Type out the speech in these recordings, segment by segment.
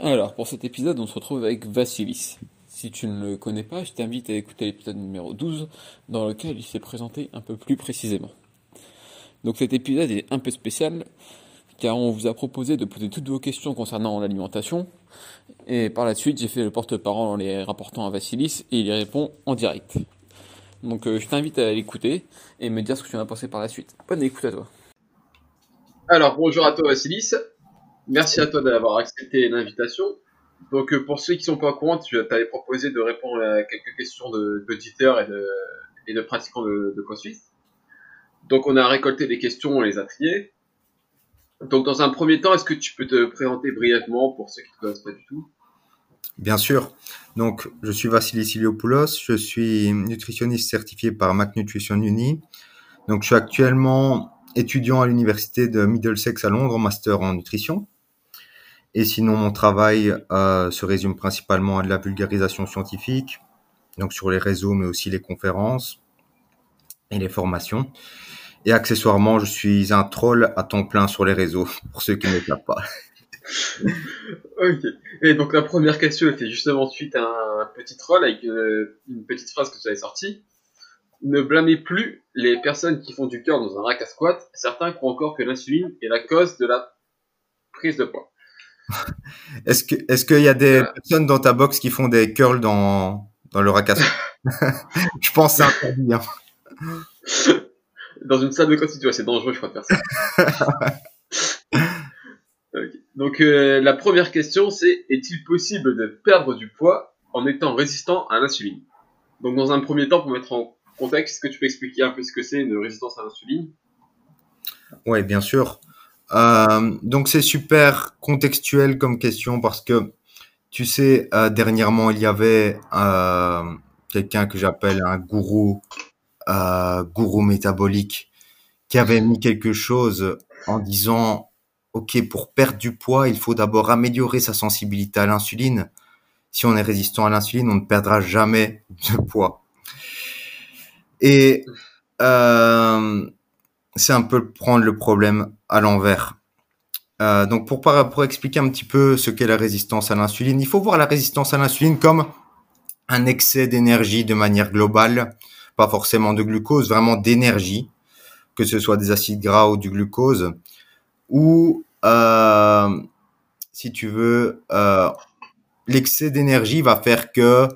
Alors, pour cet épisode, on se retrouve avec Vassilis. Si tu ne le connais pas, je t'invite à écouter l'épisode numéro 12, dans lequel il s'est présenté un peu plus précisément. Donc cet épisode est un peu spécial, car on vous a proposé de poser toutes vos questions concernant l'alimentation, et par la suite, j'ai fait le porte-parole en les rapportant à Vassilis, et il y répond en direct. Donc euh, je t'invite à l'écouter, et me dire ce que tu en as pensé par la suite. Bonne écoute à toi. Alors, bonjour à toi Vassilis. Merci à toi d'avoir accepté l'invitation. Donc, euh, pour ceux qui sont pas au courant, tu t'avais proposé de répondre à quelques questions d'auditeurs et de, et de pratiquants de, de. Donc, on a récolté les questions, on les a triées. Donc, dans un premier temps, est-ce que tu peux te présenter brièvement pour ceux qui ne connaissent pas du tout? Bien sûr. Donc, je suis Vassilis Iliopoulos, je suis nutritionniste certifié par Mac Nutrition Uni. Donc, je suis actuellement étudiant à l'université de Middlesex à Londres en master en nutrition. Et sinon, mon travail euh, se résume principalement à de la vulgarisation scientifique, donc sur les réseaux, mais aussi les conférences et les formations. Et accessoirement, je suis un troll à temps plein sur les réseaux, pour ceux qui ne le pas. ok. Et donc la première question était justement suite à un petit troll avec euh, une petite phrase que tu avais sortie. Ne blâmez plus les personnes qui font du cœur dans un rack à squat. Certains croient encore que l'insuline est la cause de la prise de poids. Est-ce que est-ce qu'il y a des personnes dans ta box qui font des curls dans dans le squat Je pense c'est interdit. Hein. Dans une salle de constitution, c'est dangereux, je crois, de faire ça. okay. Donc euh, la première question, c'est est-il possible de perdre du poids en étant résistant à l'insuline? Donc dans un premier temps, pour mettre en contexte, est-ce que tu peux expliquer un peu ce que c'est une résistance à l'insuline? Oui, bien sûr. Euh, donc c'est super contextuel comme question parce que tu sais, euh, dernièrement il y avait euh, quelqu'un que j'appelle un gourou, gourou métabolique, qui avait mis quelque chose en disant, ok, pour perdre du poids, il faut d'abord améliorer sa sensibilité à l'insuline. Si on est résistant à l'insuline, on ne perdra jamais de poids. Et c'est un peu prendre le problème à l'envers. Euh, donc pour, pour expliquer un petit peu ce qu'est la résistance à l'insuline, il faut voir la résistance à l'insuline comme un excès d'énergie de manière globale, pas forcément de glucose, vraiment d'énergie, que ce soit des acides gras ou du glucose, ou euh, si tu veux, euh, l'excès d'énergie va faire que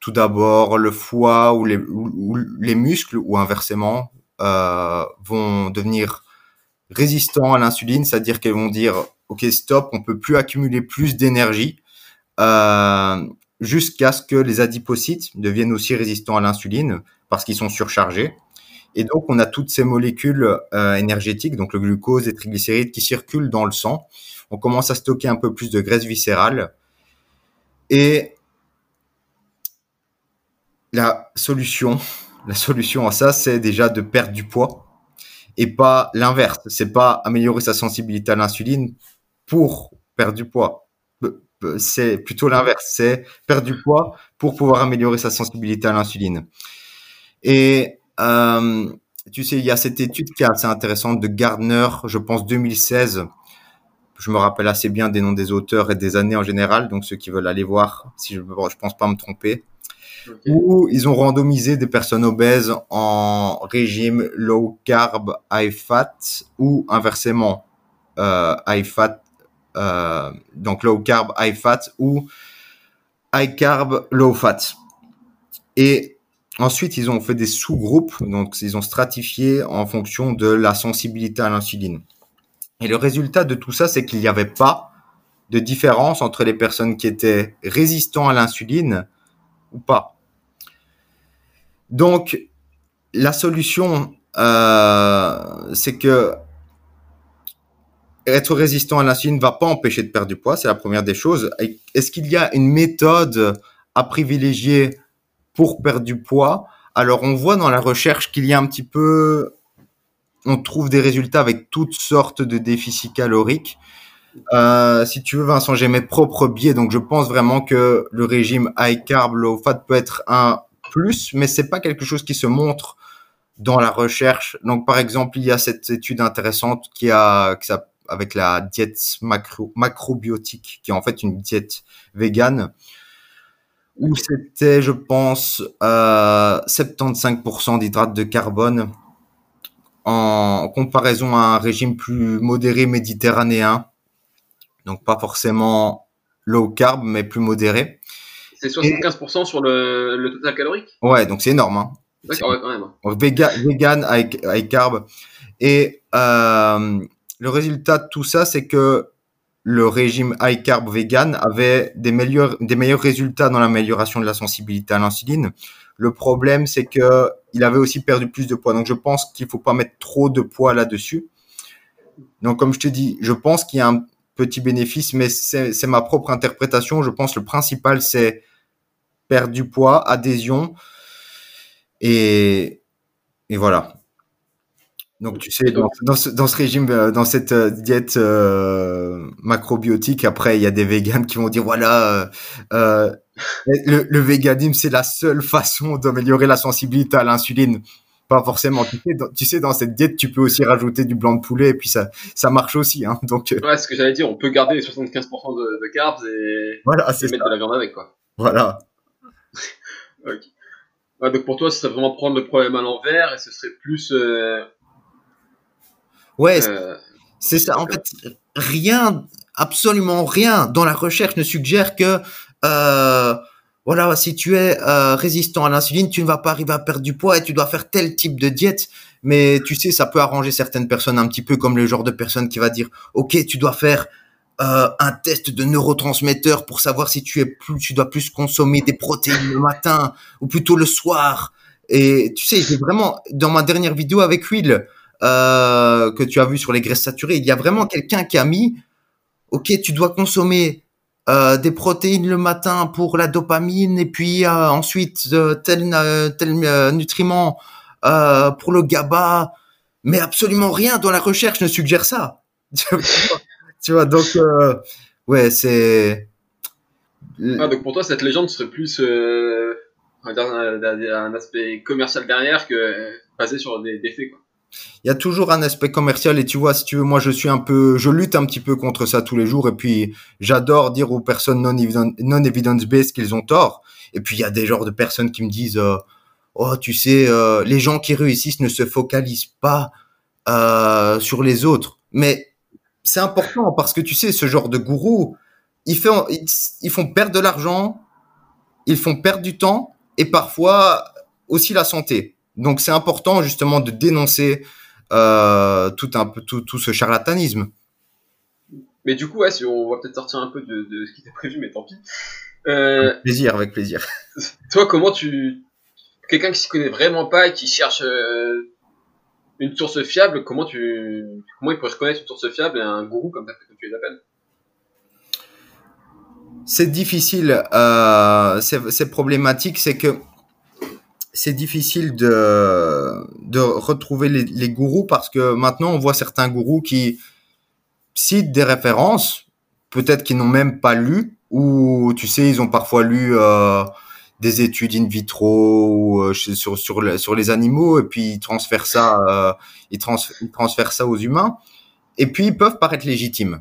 tout d'abord le foie ou les, muscles ou inversement euh, vont devenir résistants à l'insuline, c'est-à-dire qu'elles vont dire ok stop, on peut plus accumuler plus d'énergie euh, jusqu'à ce que les adipocytes deviennent aussi résistants à l'insuline parce qu'ils sont surchargés. Et donc on a toutes ces molécules euh, énergétiques, donc le glucose, les triglycérides qui circulent dans le sang. On commence à stocker un peu plus de graisse viscérale et la solution, la à ça, c'est déjà de perdre du poids et pas l'inverse. C'est pas améliorer sa sensibilité à l'insuline pour perdre du poids. C'est plutôt l'inverse. C'est perdre du poids pour pouvoir améliorer sa sensibilité à l'insuline. Et euh, tu sais, il y a cette étude qui est assez intéressante de Gardner, je pense 2016. Je me rappelle assez bien des noms des auteurs et des années en général, donc ceux qui veulent aller voir, si je, je pense pas me tromper okay. où ils ont randomisé des personnes obèses en régime low carb, high fat ou inversement euh, high fat, euh, donc low carb, high fat ou high carb, low fat. Et ensuite, ils ont fait des sous-groupes, donc ils ont stratifié en fonction de la sensibilité à l'insuline. Et le résultat de tout ça, c'est qu'il n'y avait pas de différence entre les personnes qui étaient résistants à l'insuline ou pas. Donc, la solution, euh, c'est que être résistant à l'insuline ne va pas empêcher de perdre du poids, c'est la première des choses. Est-ce qu'il y a une méthode à privilégier pour perdre du poids? Alors, on voit dans la recherche qu'il y a un petit peu, on trouve des résultats avec toutes sortes de déficits caloriques. Euh, si tu veux, Vincent, j'ai mes propres biais, donc je pense vraiment que le régime high carb, low fat peut être un plus, mais c'est pas quelque chose qui se montre dans la recherche. Donc, par exemple, il y a cette étude intéressante qui a, avec la diète macro, macrobiotique, qui est en fait une diète végane, où c'était, je pense, euh, 75% d'hydrates de carbone en comparaison à un régime plus modéré méditerranéen. Donc pas forcément low carb, mais plus modéré. C'est 75% sur le, le, total calorique? Ouais, donc c'est énorme. Hein. D'accord, ouais, quand même. Vegan, vegan avec, avec carb. Et euh, le résultat de tout ça, c'est que le régime high carb vegan avait des meilleurs, des meilleurs résultats dans l'amélioration de la sensibilité à l'insuline. Le problème, c'est que il avait aussi perdu plus de poids. Donc, je pense qu'il faut pas mettre trop de poids là-dessus. Donc, comme je te dis, je pense qu'il y a un petit bénéfice, mais c'est ma propre interprétation. Je pense que le principal, c'est perdre du poids, adhésion. Et, voilà. Donc tu sais, dans, ce, régime, euh, dans cette euh, diète euh, macrobiotique, après il y a des véganes qui vont dire voilà, le, le véganisme c'est la seule façon d'améliorer la sensibilité à l'insuline. Pas forcément. Tu sais, dans, tu sais, dans cette diète, tu peux aussi rajouter du blanc de poulet et puis ça, ça marche aussi. Hein, donc. Ouais, ce que j'allais dire, on peut garder les 75% de, de carbs et, voilà, et mettre de la viande avec quoi. Voilà. Ouais, donc pour toi, ce serait vraiment prendre le problème à l'envers et ce serait plus euh, Ouais, euh, c'est ça. En fait, rien, absolument rien dans la recherche ne suggère que, euh, voilà, si tu es euh, résistant à l'insuline, tu ne vas pas arriver à perdre du poids et tu dois faire tel type de diète. Mais tu sais, ça peut arranger certaines personnes un petit peu comme le genre de personne qui va dire, ok, tu dois faire euh, un test de neurotransmetteurs pour savoir si tu es plus, tu dois plus consommer des protéines le matin ou plutôt le soir. Et tu sais, j'ai vraiment dans ma dernière vidéo avec Will, euh, que tu as vu sur les graisses saturées. Il y a vraiment quelqu'un qui a mis, ok, tu dois consommer euh, des protéines le matin pour la dopamine et puis euh, ensuite euh, tel tel nutriment pour le GABA, mais absolument rien dans la recherche ne suggère ça. tu vois, donc ouais, c'est. Ah, donc pour toi, cette légende serait plus un, un, aspect commercial derrière que basé sur des, des faits, quoi il y a toujours un aspect commercial et tu vois, si tu veux, moi je suis un peu, je lutte un petit peu contre ça tous les jours et puis j'adore dire aux personnes non, non evidence-based qu'ils ont tort. Et puis il y a des genres de personnes qui me disent, euh, oh tu sais, euh, les gens qui réussissent ne se focalisent pas euh, sur les autres. Mais c'est important parce que tu sais, ce genre de gourou, ils ils font perdre de l'argent, ils font perdre du temps et parfois aussi la santé. Donc c'est important justement de dénoncer euh, tout un tout, tout, ce charlatanisme. Mais du coup, ouais, si on va peut-être sortir un peu de, de ce qui était prévu, mais tant pis. Euh, avec plaisir, avec plaisir. Toi, comment tu, quelqu'un qui s'y connaît vraiment pas et qui cherche euh, une source fiable, comment tu, comment il pourrait reconnaître une source fiable et un gourou comme, comme tu les appelles? C'est difficile, euh, c'est problématique, c'est que c'est difficile de, de retrouver les, les, gourous parce que maintenant on voit certains gourous qui citent des références, peut-être qu'ils n'ont même pas lu, ou tu sais, ils ont parfois lu euh, des études in vitro ou, euh, sur, sur, sur les animaux, et puis ils transfèrent ça, euh, ils, ils transfèrent ça aux humains, et puis ils peuvent paraître légitimes.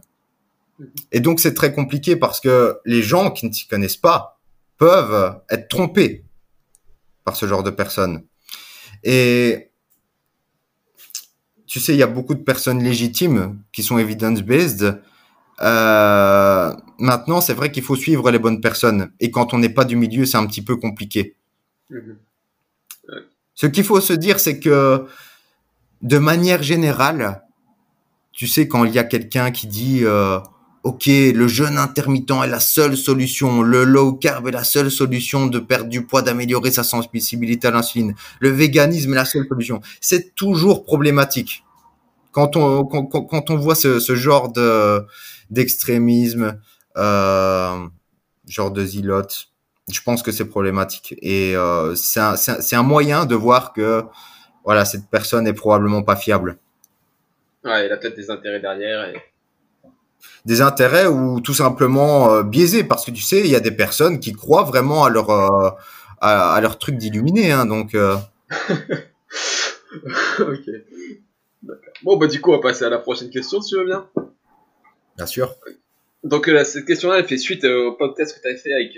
Et donc c'est très compliqué parce que les gens qui ne s'y connaissent pas peuvent être trompés par ce genre de personnes. Et tu sais, il y a beaucoup de personnes légitimes qui sont evidence-based. Euh, maintenant, c'est vrai qu'il faut suivre les bonnes personnes. Et quand on n'est pas du milieu, c'est un petit peu compliqué. Mm-hmm. Ce qu'il faut se dire, c'est que de manière générale, tu sais, quand il y a quelqu'un qui dit euh, ok, le jeûne intermittent est la seule solution, le low carb est la seule solution de perdre du poids, d'améliorer sa sensibilité à l'insuline, le véganisme est la seule solution. C'est toujours problématique quand on quand, quand on voit ce, genre de d'extrémisme, euh, genre de zilote, je pense que c'est problématique. Et euh, c'est un, un, moyen de voir que voilà cette personne est probablement pas fiable. Ouais, il a peut-être des intérêts derrière. Des intérêts ou tout simplement euh, biaisés parce que tu sais, il y a des personnes qui croient vraiment à leur euh, à, à, leur truc d'illuminer, hein, donc. Euh. ok. Bon bah du coup on va passer à la prochaine question si tu veux bien. Bien sûr. Donc cette question-là elle fait suite au podcast que tu avais fait avec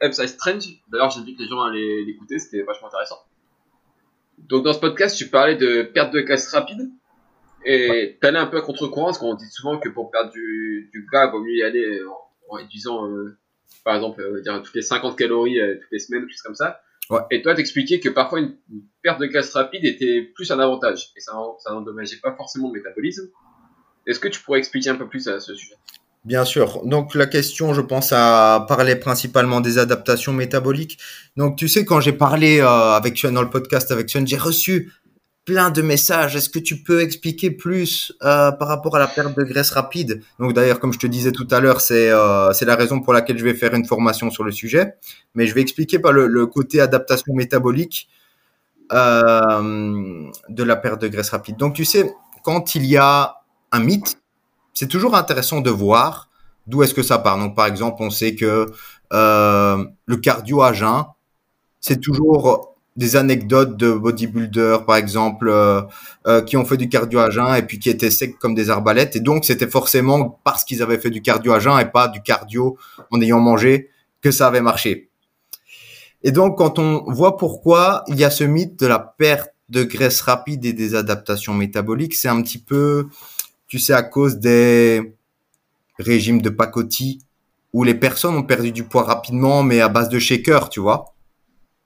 Upside Strange. D'ailleurs j'invite les gens à l'écouter, c'était vachement intéressant. Donc dans ce podcast tu parlais de perte de casse rapide. Et t'allais un peu à contre-courant, parce qu'on dit souvent que pour perdre du, du gras, il vaut mieux y aller en, utilisant, euh, par exemple, euh, dire toutes les 50 calories euh, toutes les semaines, chose comme ça. Ouais. Et toi, t'expliquais que parfois une, perte de graisse rapide était plus un avantage, et ça, ça n'endommageait pas forcément le métabolisme. Est-ce que tu pourrais expliquer un peu plus à ce sujet? Bien sûr. Donc la question, je pense, à parler principalement des adaptations métaboliques. Donc tu sais, quand j'ai parlé euh, avec Sean dans le podcast avec Sean, j'ai reçu plein de messages. Est-ce que tu peux expliquer plus euh, par rapport à la perte de graisse rapide? Donc d'ailleurs, comme je te disais tout à l'heure, c'est euh, c'est la raison pour laquelle je vais faire une formation sur le sujet. Mais je vais expliquer par le, le côté adaptation métabolique euh, de la perte de graisse rapide. Donc tu sais, quand il y a un mythe, c'est toujours intéressant de voir d'où est-ce que ça part. Donc par exemple, on sait que euh, le cardio à jeun, c'est toujours des anecdotes de bodybuilders, par exemple, euh, euh, qui ont fait du cardio à jeun et puis qui étaient secs comme des arbalètes. Et donc, c'était forcément parce qu'ils avaient fait du cardio à jeun et pas du cardio en ayant mangé que ça avait marché. Et donc, quand on voit pourquoi il y a ce mythe de la perte de graisse rapide et des adaptations métaboliques, c'est un petit peu, tu sais, à cause des régimes de pacotille où les personnes ont perdu du poids rapidement, mais à base de shaker, tu vois.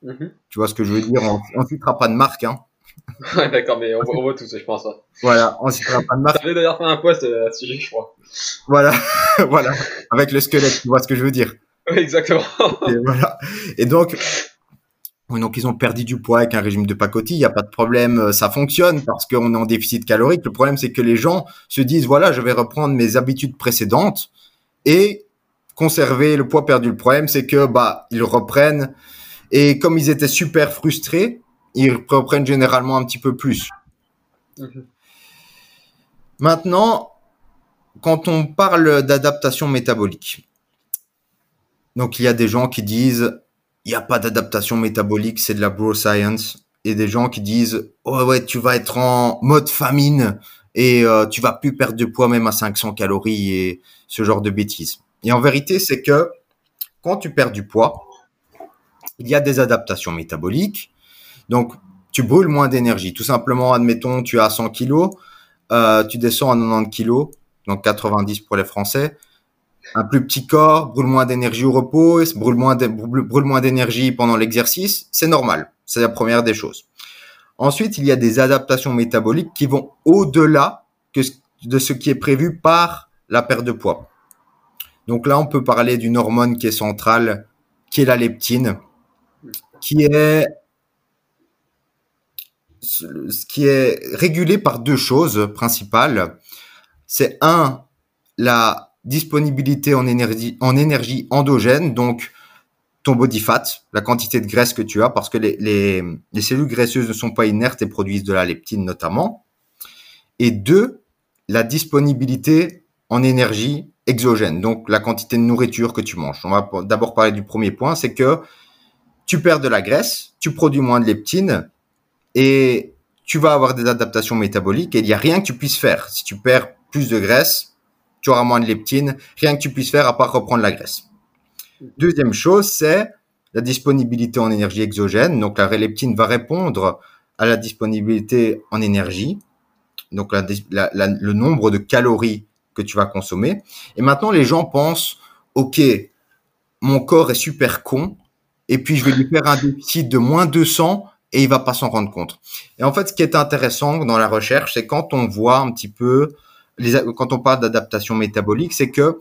Mhm. Tu vois ce que je veux dire? On ne citera pas de marque. Hein. ouais, d'accord, mais on, on voit tous, je pense. Voilà, on ne citera pas de marque. J'avais d'ailleurs fait un post à ce sujet, je crois. Voilà, voilà, avec le squelette, tu vois ce que je veux dire Oui, exactement. Et voilà. Et donc, donc ils ont perdu du poids avec un régime de pacotille, il n'y a pas de problème, euh, ça fonctionne parce qu'on est en déficit calorique. Le problème, c'est que les gens se disent, voilà, je vais reprendre mes habitudes précédentes et conserver le poids perdu. Le problème, c'est que bah ils reprennent et comme ils étaient super frustrés, ils reprennent généralement un petit peu plus. Maintenant, quand on parle d'adaptation métabolique, donc il y a des gens qui disent il n'y a pas d'adaptation métabolique, c'est de la bro science, et des gens qui disent oh ouais tu vas être en mode famine et euh, tu vas plus perdre de poids même à 500 calories et ce genre de bêtises. Et en vérité, c'est que quand tu perds du poids, il y a des adaptations métaboliques. Donc, tu brûles moins d'énergie. Tout simplement, admettons, tu as 100 kilos, euh, tu descends à 90 kilos, donc 90 pour les Français. Un plus petit corps brûle moins d'énergie au repos, brûle moins d'énergie pendant l'exercice. C'est normal. C'est la première des choses. Ensuite, il y a des adaptations métaboliques qui vont au-delà de ce qui est prévu par la perte de poids. Donc là, on peut parler d'une hormone qui est centrale, qui est la leptine, qui est ce qui est régulé par deux choses principales. C'est un, la disponibilité en énergie, en énergie endogène, donc ton body fat, la quantité de graisse que tu as, parce que les, les, les cellules graisseuses ne sont pas inertes et produisent de la leptine notamment. Et deux, la disponibilité en énergie exogène, donc la quantité de nourriture que tu manges. On va d'abord parler du premier point, c'est que tu perds de la graisse, tu produis moins de leptine et tu vas avoir des adaptations métaboliques et il n'y a rien que tu puisses faire. Si tu perds plus de graisse, tu auras moins de leptine, rien que tu puisses faire à part reprendre la graisse. Deuxième chose, c'est la disponibilité en énergie exogène. Donc la leptine va répondre à la disponibilité en énergie, donc le nombre de calories que tu vas consommer. Et maintenant, les gens pensent, OK, mon corps est super con, et puis je vais lui faire un déficit de moins 200 et il va pas s'en rendre compte. Et en fait, ce qui est intéressant dans la recherche, c'est quand on voit un petit peu, les, quand on parle d'adaptation métabolique, c'est que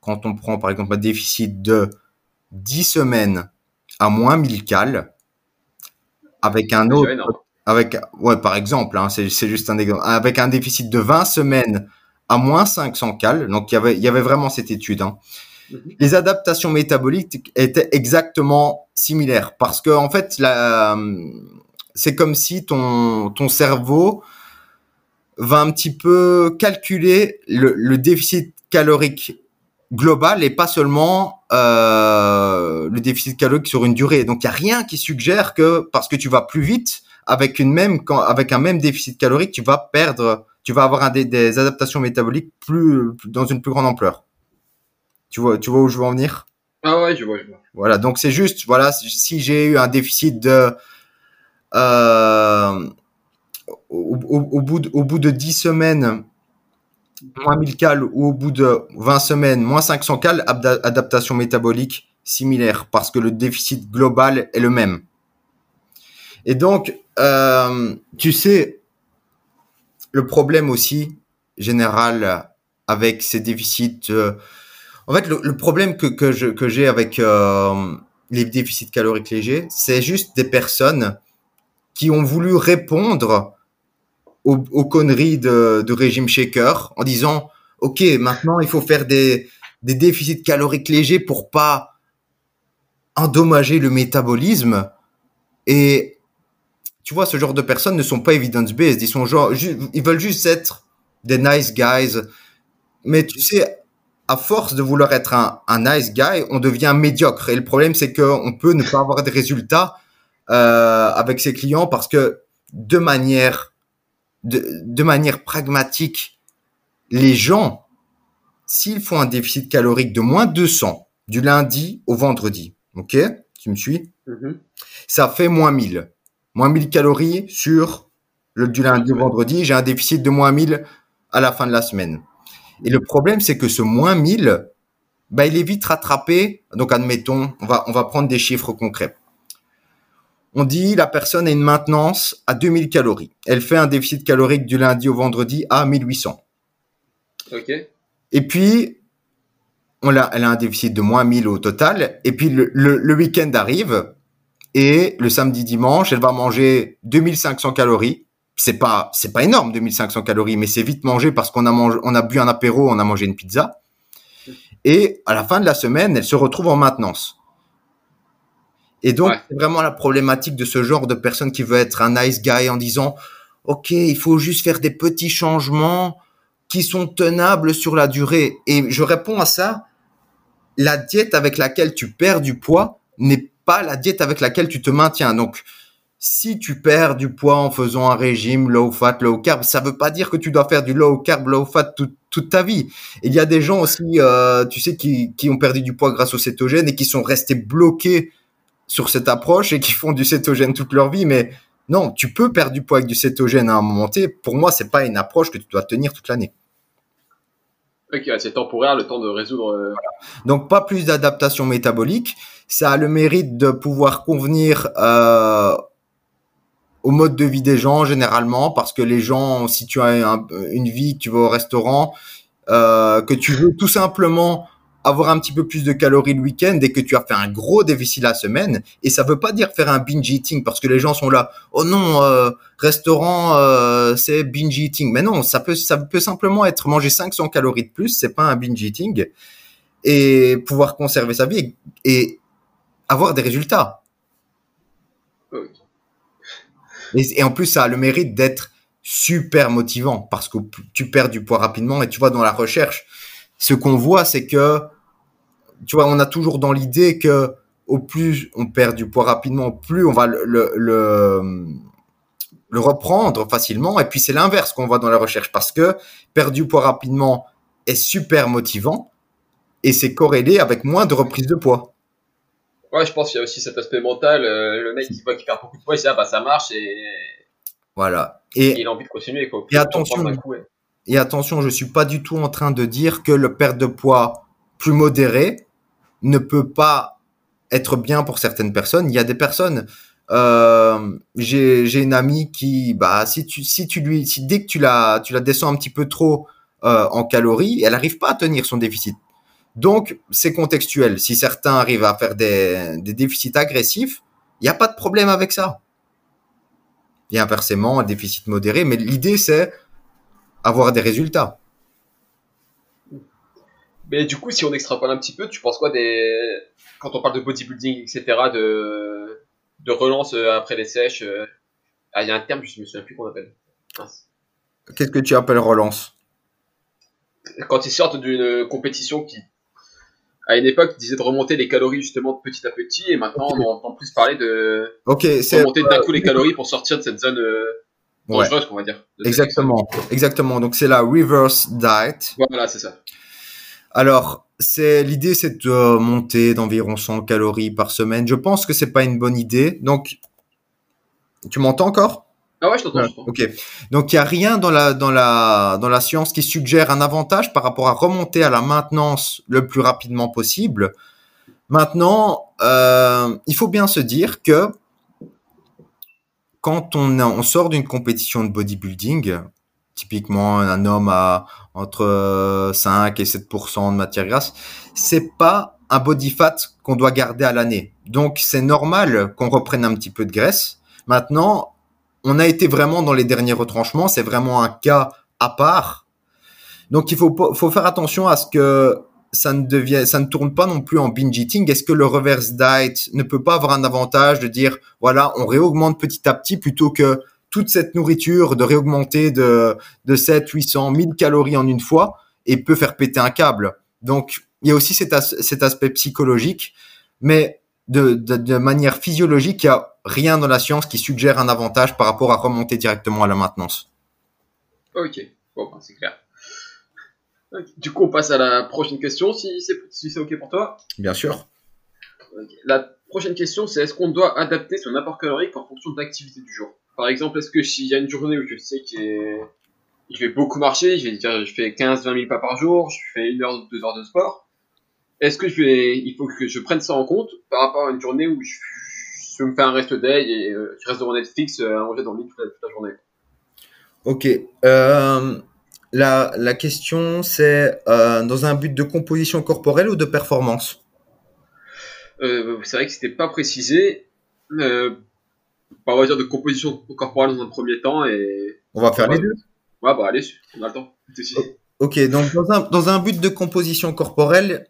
quand on prend par exemple un déficit de 10 semaines à moins 1000 cal, avec un autre, avec, ouais, par exemple, hein, c'est juste un exemple, avec un déficit de 20 semaines à moins 500 cal, donc il y avait, il y avait vraiment cette étude, hein. Les adaptations métaboliques étaient exactement similaires parce que en fait, c'est comme si ton, ton cerveau va un petit peu calculer le, le déficit calorique global et pas seulement euh, le déficit calorique sur une durée. Donc il y a rien qui suggère que parce que tu vas plus vite avec une même avec un même déficit calorique, tu vas perdre, tu vas avoir des, des adaptations métaboliques plus dans une plus grande ampleur. Tu vois, tu vois où je veux en venir? Ah ouais, je vois, je vois. Voilà, donc c'est juste, voilà, si j'ai eu un déficit de euh, au, au, bout de, au bout de 10 semaines, moins 1000 cal ou au bout de 20 semaines, moins 500 cal, adaptation métabolique similaire parce que le déficit global est le même. Et donc, euh, tu sais, le problème aussi général avec ces déficits, euh, en fait, le, problème que, que, j'ai avec euh, les déficits caloriques légers, c'est juste des personnes qui ont voulu répondre aux, conneries de, régime shaker en disant ok maintenant il faut faire des, des déficits caloriques légers pour pas endommager le métabolisme et tu vois ce genre de personnes ne sont pas evidence based ils sont genre ils veulent juste être des nice guys. Mais tu sais à force de vouloir être un, un nice guy on devient médiocre et le problème c'est que on peut ne pas avoir des résultats euh, avec ses clients parce que de manière de, manière pragmatique, les gens, s'ils font un déficit calorique de moins 200 du lundi au vendredi, ok Tu me suis? Mm-hmm. Ça fait moins 1000. Moins 1000 calories sur le du lundi au vendredi. J'ai un déficit de moins 1000 à la fin de la semaine. Et le problème, c'est que ce moins 1000, bah, il est vite rattrapé. Donc, admettons, on va, on va prendre des chiffres concrets on dit la personne a une maintenance à 2000 calories. Elle fait un déficit calorique du lundi au vendredi à 1800. Ok. Et puis, on a, elle a un déficit de moins 1000 au total. Et puis, le, week-end arrive. Et le samedi, dimanche, elle va manger 2500 calories. C'est pas, c'est pas énorme, 2500 calories, mais c'est vite mangé parce qu'on a mangé, on a bu un apéro, on a mangé une pizza. Et à la fin de la semaine, elle se retrouve en maintenance. Et donc, c'est vraiment la problématique de ce genre de personne qui veut être un nice guy en disant, OK, il faut juste faire des petits changements qui sont tenables sur la durée. Et je réponds à ça, la diète avec laquelle tu perds du poids n'est pas la diète avec laquelle tu te maintiens. Donc, si tu perds du poids en faisant un régime low fat, low carb, ça veut pas dire que tu dois faire du low carb, low fat toute ta vie. Il y a des gens aussi, euh, tu sais, qui, qui ont perdu du poids grâce au cétogène et qui sont restés bloqués sur cette approche et qui font du cétogène toute leur vie. Mais non, tu peux perdre du poids avec du cétogène à un moment T. Pour moi, c'est pas une approche que tu dois tenir toute l'année. Ok, c'est temporaire, le temps de résoudre. Euh, Donc pas plus d'adaptation métabolique. Ça a le mérite de pouvoir convenir euh, au mode de vie des gens généralement, parce que les gens, si tu as une vie, tu vas au restaurant, euh, que tu veux tout simplement avoir un petit peu plus de calories le week-end et que tu as fait un gros déficit la semaine. Et ça veut pas dire faire un binge eating parce que les gens sont là. Oh non, euh, restaurant, euh, c'est binge eating. Mais non, ça peut, ça peut simplement être manger 500 calories de plus. C'est pas un binge eating et pouvoir conserver sa vie et, avoir des résultats. Et, en plus, ça a le mérite d'être super motivant parce que tu perds du poids rapidement et tu vois dans la recherche ce qu'on voit, c'est que, tu vois, on a toujours dans l'idée que au plus on perd du poids rapidement, plus on va le, le, reprendre facilement. Et puis c'est l'inverse qu'on voit dans la recherche parce que perdre du poids rapidement est super motivant et c'est corrélé avec moins de reprise de poids. Ouais, je pense qu'il y a aussi cet aspect mental. Euh, le mec qui voit qu'il perd beaucoup de poids, il dit ah bah ça marche et voilà. Et il a envie de continuer quoi. Et attention, et attention, je suis pas du tout en train de dire que le perte de poids plus modéré ne peut pas être bien pour certaines personnes. Il y a des personnes, euh, j'ai une amie qui, bah, si tu, si tu lui, si dès que tu la, tu la descends un petit peu trop euh, en calories, elle n'arrive pas à tenir son déficit. Donc, c'est contextuel. Si certains arrivent à faire des, des déficits agressifs, il n'y a pas de problème avec ça. et inversement un déficit modéré. Mais l'idée, c'est avoir des résultats. Mais du coup, si on extrapole un petit peu, tu penses quoi des quand on parle de bodybuilding, etc., de de relance euh, après les sèches euh, Ah, il y a un terme, je me souviens plus qu'on appelle. Qu'est-ce que tu appelles relance? Quand ils sortent d'une compétition qui, à une époque, disait de remonter les calories justement petit à petit, et maintenant on entend plus parler de remonter d'un coup les calories pour sortir de cette zone euh, dangereuse, on va dire. Exactement, exactement. Donc c'est la reverse diet. Voilà, c'est ça. Alors, c'est l'idée, c'est de monter d'environ 100 calories par semaine. Je pense que c'est pas une bonne idée. Donc, tu m'entends encore? Ah ouais, je t'entends. Ok. Donc, il y a rien dans la dans la dans la science qui suggère un avantage par rapport à remonter à la maintenance le plus rapidement possible. Maintenant, euh, il faut bien se dire que quand on, on sort d'une compétition de bodybuilding, typiquement un homme a entre 5 et 7% de matière grasse, c'est pas un body fat qu'on doit garder à l'année. Donc c'est normal qu'on reprenne un petit peu de graisse. Maintenant, on a été vraiment dans les derniers retranchements, c'est vraiment un cas à part. Donc il faut faut faire attention à ce que ça ne ça ne tourne pas non plus en binge eating. Est-ce que le reverse diet ne peut pas avoir un avantage de dire, voilà, on réaugmente petit à petit plutôt que toute cette nourriture de réaugmenter de, de 7, 800, 1000 calories en une fois et peut faire péter un câble. Donc, il y a aussi cet, aspect psychologique, mais de, de, manière physiologique, il n'y a rien dans la science qui suggère un avantage par rapport à remonter directement à la maintenance. Ok, bon, ben, c'est clair. Du coup, on passe à la prochaine question, si c'est si ok pour toi. Bien sûr. La prochaine question, c'est est-ce qu'on doit adapter son apport calorique en fonction de l'activité du jour? Par exemple, est-ce que s'il y a une journée où je sais que je vais beaucoup marcher, je vais dire, je fais 15-20 000 pas par jour, je fais une heure, deux heures de sport, est-ce que je vais, il faut que je prenne ça en compte par rapport à une journée où je, je me fais un rest day et euh, je reste devant Netflix euh, à manger dans le lit toute la, journée Ok. Euh, la, la question, c'est euh, dans un but de composition corporelle ou de performance? Euh, C'est vrai que c'était pas précisé. Euh, on va dire de composition corporelle dans un premier temps et. On va faire les deux? Ouais, bah allez, on a le temps. Ok, donc dans un, dans un but de composition corporelle,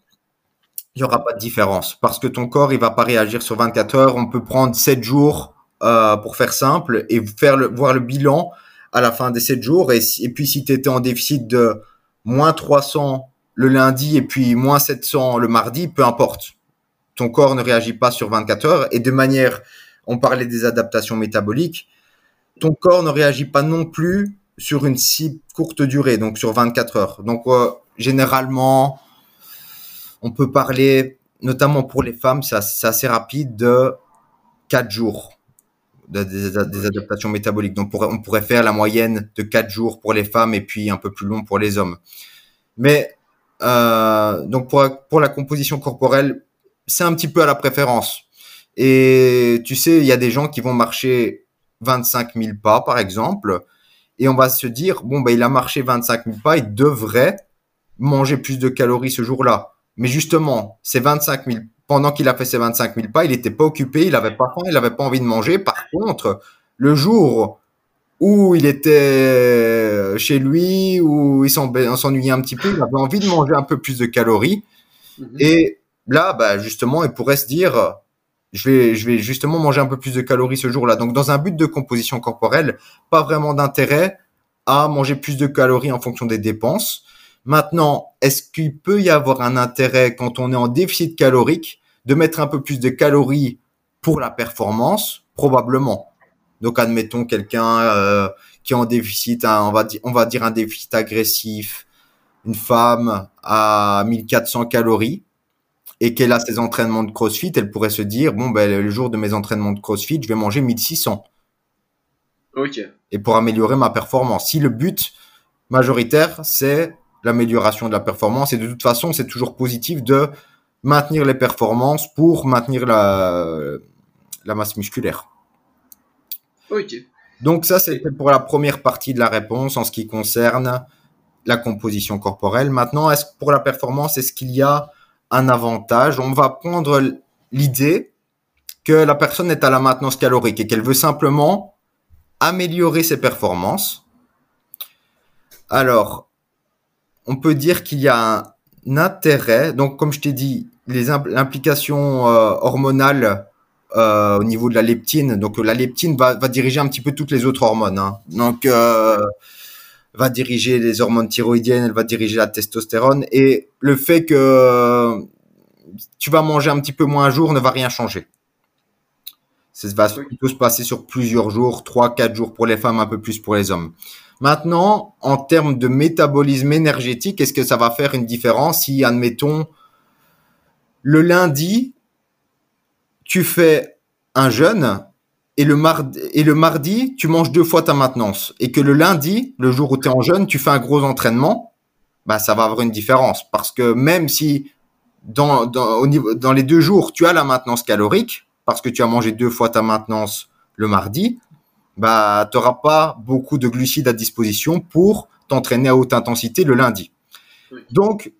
il n'y aura pas de différence parce que ton corps, il va pas réagir sur 24 heures. On peut prendre 7 jours euh, pour faire simple et faire le, voir le bilan à la fin des 7 jours. Et, puis, si tu étais en déficit de moins 300 le lundi et puis moins 700 le mardi, peu importe. Ton corps ne réagit pas sur 24 heures et de manière on parlait des adaptations métaboliques, ton corps ne réagit pas non plus sur une si courte durée, donc sur 24 heures. Donc euh, généralement, on peut parler, notamment pour les femmes, c'est assez, rapide, de 4 jours de, des, adaptations métaboliques. Donc on pourrait faire la moyenne de 4 jours pour les femmes et puis un peu plus long pour les hommes. Mais euh, donc pour, pour la composition corporelle, c'est un petit peu à la préférence. Et tu sais, il y a des gens qui vont marcher 25 000 pas, par exemple, et on va se dire, bon, bah, il a marché 25 000 pas, il devrait manger plus de calories ce jour-là. Mais justement, ces 25 000, pendant qu'il a fait ces 25 000 pas, il n'était pas occupé, il n'avait pas faim, il n'avait pas envie de manger. Par contre, le jour où il était chez lui, où il s'ennuyait un petit peu, il avait envie de manger un peu plus de calories. Mhm. Et là, bah, justement, il pourrait se dire, je vais, je vais justement manger un peu plus de calories ce jour-là. Donc, dans un but de composition corporelle, pas vraiment d'intérêt à manger plus de calories en fonction des dépenses. Maintenant, est-ce qu'il peut y avoir un intérêt quand on est en déficit calorique de mettre un peu plus de calories pour la performance? Probablement. Donc, admettons quelqu'un euh, qui est en déficit, on va dire, on va dire un déficit agressif, une femme à 1400 calories et qu'elle a ses entraînements de CrossFit, elle pourrait se dire bon ben le jour de mes entraînements de CrossFit, je vais manger 1600. Ok. Et pour améliorer ma performance. Si le but majoritaire c'est l'amélioration de la performance et de toute façon c'est toujours positif de maintenir les performances pour maintenir la la masse musculaire. Ok. Donc ça c'était pour la première partie de la réponse en ce qui concerne la composition corporelle. Maintenant, est-ce pour la performance, est-ce qu'il y a un avantage? On va prendre l'idée que la personne est à la maintenance calorique et qu'elle veut simplement améliorer ses performances. Alors, on peut dire qu'il y a un intérêt. Donc, comme je t'ai dit, les implications euh, hormonales euh, au niveau de la leptine. Donc, la leptine va, va, diriger un petit peu toutes les autres hormones. Hein. Donc, euh, va diriger les hormones thyroïdiennes, elle va diriger la testostérone. Et le fait que tu vas manger un petit peu moins un jour ne va rien changer. Ça va plutôt se passer sur plusieurs jours, 3, 4 jours pour les femmes, un peu plus pour les hommes. Maintenant, en termes de métabolisme énergétique, est-ce que ça va faire une différence si, admettons, le lundi, tu fais un jeûne et le mardi, tu manges deux fois ta maintenance et que le lundi, le jour où tu es en jeûne, tu fais un gros entraînement, bah, ça va avoir une différence. Parce que même si dans les deux jours, tu as la maintenance calorique, parce que tu as mangé deux fois ta maintenance le mardi, bah, tu n'auras pas beaucoup de glucides à disposition pour t'entraîner à haute intensité le lundi. Donc,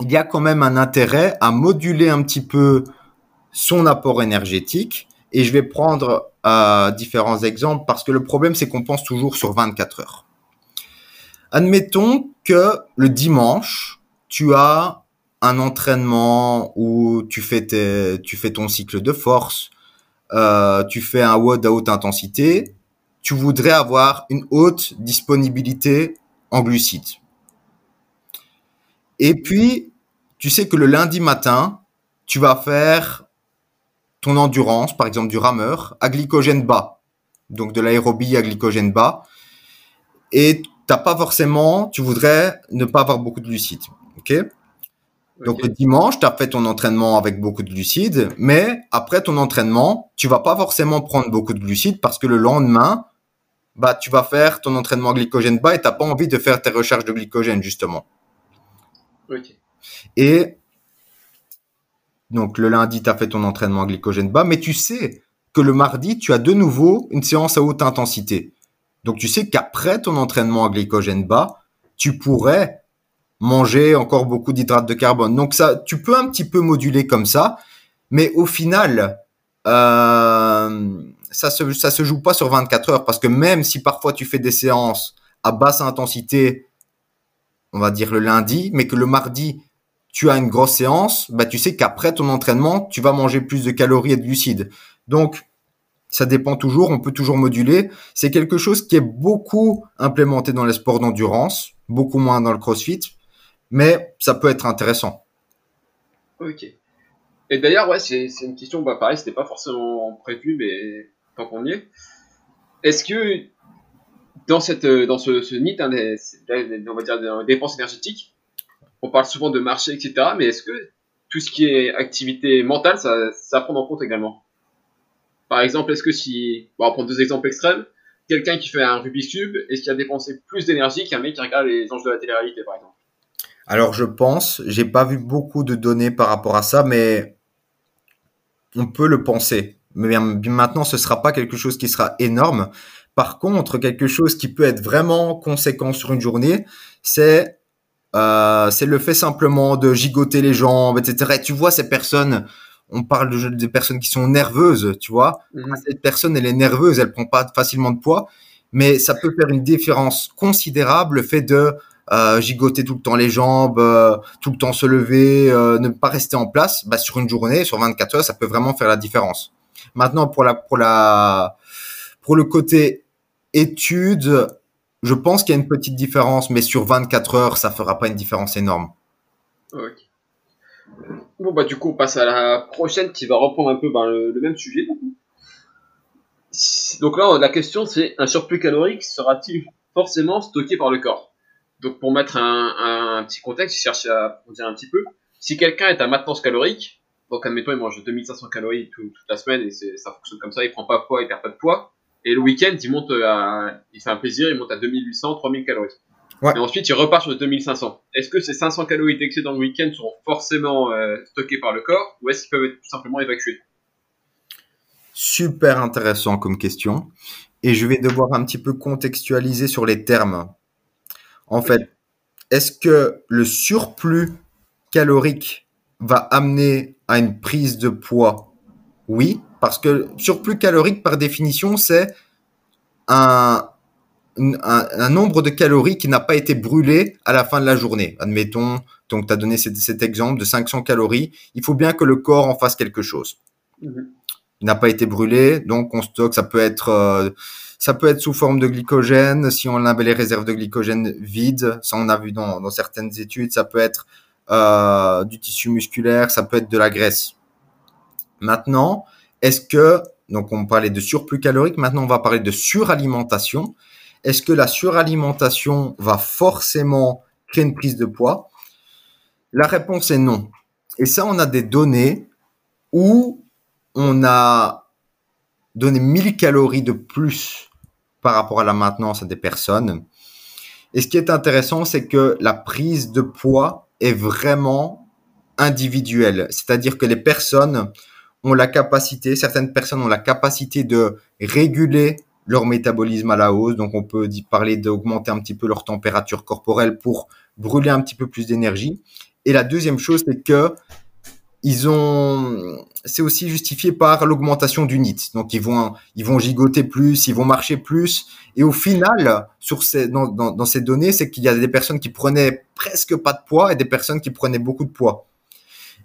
il y a quand même un intérêt à moduler un petit peu son apport énergétique. Et je vais prendre euh, différents exemples parce que le problème, c'est qu'on pense toujours sur 24 heures. Admettons que le dimanche, tu as un entraînement où tu fais, tu fais ton cycle de force, euh, tu fais un WOD à haute intensité, tu voudrais avoir une haute disponibilité en glucides. Et puis, tu sais que le lundi matin, tu vas faire ton endurance, par exemple du rameur, à glycogène bas. Donc de l'aérobie à glycogène bas. Et t'as pas forcément, tu voudrais ne pas avoir beaucoup de glucides. OK? Donc le dimanche, tu as fait ton entraînement avec beaucoup de glucides, mais après ton entraînement, tu vas pas forcément prendre beaucoup de glucides parce que le lendemain, bah tu vas faire ton entraînement glycogène bas et t'as pas envie de faire tes recherches de glycogène justement. Et donc le lundi, tu as fait ton entraînement glycogène bas, mais tu sais que le mardi, tu as de nouveau une séance à haute intensité. Donc tu sais qu'après ton entraînement à glycogène bas, tu pourrais manger encore beaucoup d'hydrates de carbone. Donc ça, tu peux un petit peu moduler comme ça, mais au final, euh, ça se se joue pas sur 24 heures parce que même si parfois tu fais des séances à basse intensité, on va dire le lundi, mais que le mardi tu as une grosse séance, bah tu sais qu'après ton entraînement, tu vas manger plus de calories et de glucides. Donc ça dépend toujours, on peut toujours moduler. C'est quelque chose qui est beaucoup implémenté dans les sports d'endurance, beaucoup moins dans le CrossFit mais ça peut être intéressant. Ok. Et d'ailleurs, ouais, c'est une question, bah pareil, c'était pas forcément prévu, mais tant qu'on y est. Est-ce que dans, cette, dans ce, ce NIT, hein, on va dire des dépenses énergétiques, on parle souvent de marché, etc., mais est-ce que tout ce qui est activité mentale, ça, ça prend en compte également? Par exemple, est-ce que si, bon, on va prendre deux exemples extrêmes, quelqu'un qui fait un Rubik's Cube, est-ce qu'il a dépensé plus d'énergie qu'un mec qui regarde les anges de la télé-réalité, par exemple? Alors je pense, j'ai pas vu beaucoup de données par rapport à ça, mais on peut le penser. Mais maintenant, ce sera pas quelque chose qui sera énorme. Par contre, quelque chose qui peut être vraiment conséquent sur une journée, c'est euh, c'est le fait simplement de gigoter les jambes, etc. Et tu vois ces personnes, on parle de, des personnes qui sont nerveuses, tu vois. Mhm. Cette personne, elle est nerveuse, elle prend pas facilement de poids, mais ça peut faire une différence considérable le fait de euh, gigoter tout le temps les jambes, euh, tout le temps se lever, euh, ne pas rester en place, bah, sur une journée, sur 24 heures, ça peut vraiment faire la différence. Maintenant, pour la, pour la, pour le côté étude, je pense qu'il y a une petite différence, mais sur 24 heures, ça fera pas une différence énorme. Ok. Bon, bah, du coup, on passe à la prochaine qui va reprendre un peu ben, le, même sujet. Donc là, la question, c'est un surplus calorique sera-t-il forcément stocké par le corps? Donc pour mettre un, petit contexte, je cherche à dire un petit peu. Si quelqu'un est à maintenance calorique, donc admettons il mange 2500 calories toute la semaine et ça fonctionne comme ça, il prend pas de poids, il perd pas de poids. Et le week-end, il monte à, il fait un plaisir, il monte à 2800, 3000 calories. Et ensuite, il repart sur 2500. Est-ce que ces 500 calories d'excès dans le week-end seront forcément euh, stockées par le corps ou est-ce qu'ils peuvent être tout simplement évacués Super intéressant comme question. Et je vais devoir un petit peu contextualiser sur les termes en fait, est-ce que le surplus calorique va amener à une prise de poids? Oui, parce que surplus calorique, par définition, c'est un, un, nombre de calories qui n'a pas été brûlé à la fin de la journée. Admettons, donc tu as donné cet, exemple de 500 calories. Il faut bien que le corps en fasse quelque chose. Mhm. Il n'a pas été brûlé, donc on stocke. Ça peut être, euh, ça peut être sous forme de glycogène. Si on avait les réserves de glycogène vides, ça on a vu dans, certaines études. Ça peut être euh, du tissu musculaire, ça peut être de la graisse. Maintenant, est-ce que donc on parlait de surplus calorique, maintenant on va parler de suralimentation. Est-ce que la suralimentation va forcément créer une prise de poids? La réponse est non. Et ça, on a des données où on a donné 1000 calories de plus par rapport à la maintenance des personnes. Et ce qui est intéressant, c'est que la prise de poids est vraiment individuelle. C'est-à-dire que les personnes ont la capacité, certaines personnes ont la capacité de réguler leur métabolisme à la hausse. Donc, on peut parler d'augmenter un petit peu leur température corporelle pour brûler un petit peu plus d'énergie. Et la deuxième chose, c'est que ils ont, c'est aussi justifié par l'augmentation du NIT. Donc, ils vont, ils vont gigoter plus, ils vont marcher plus. Et au final, sur ces, dans, dans, dans ces données, c'est qu'il y a des personnes qui prenaient presque pas de poids et des personnes qui prenaient beaucoup de poids.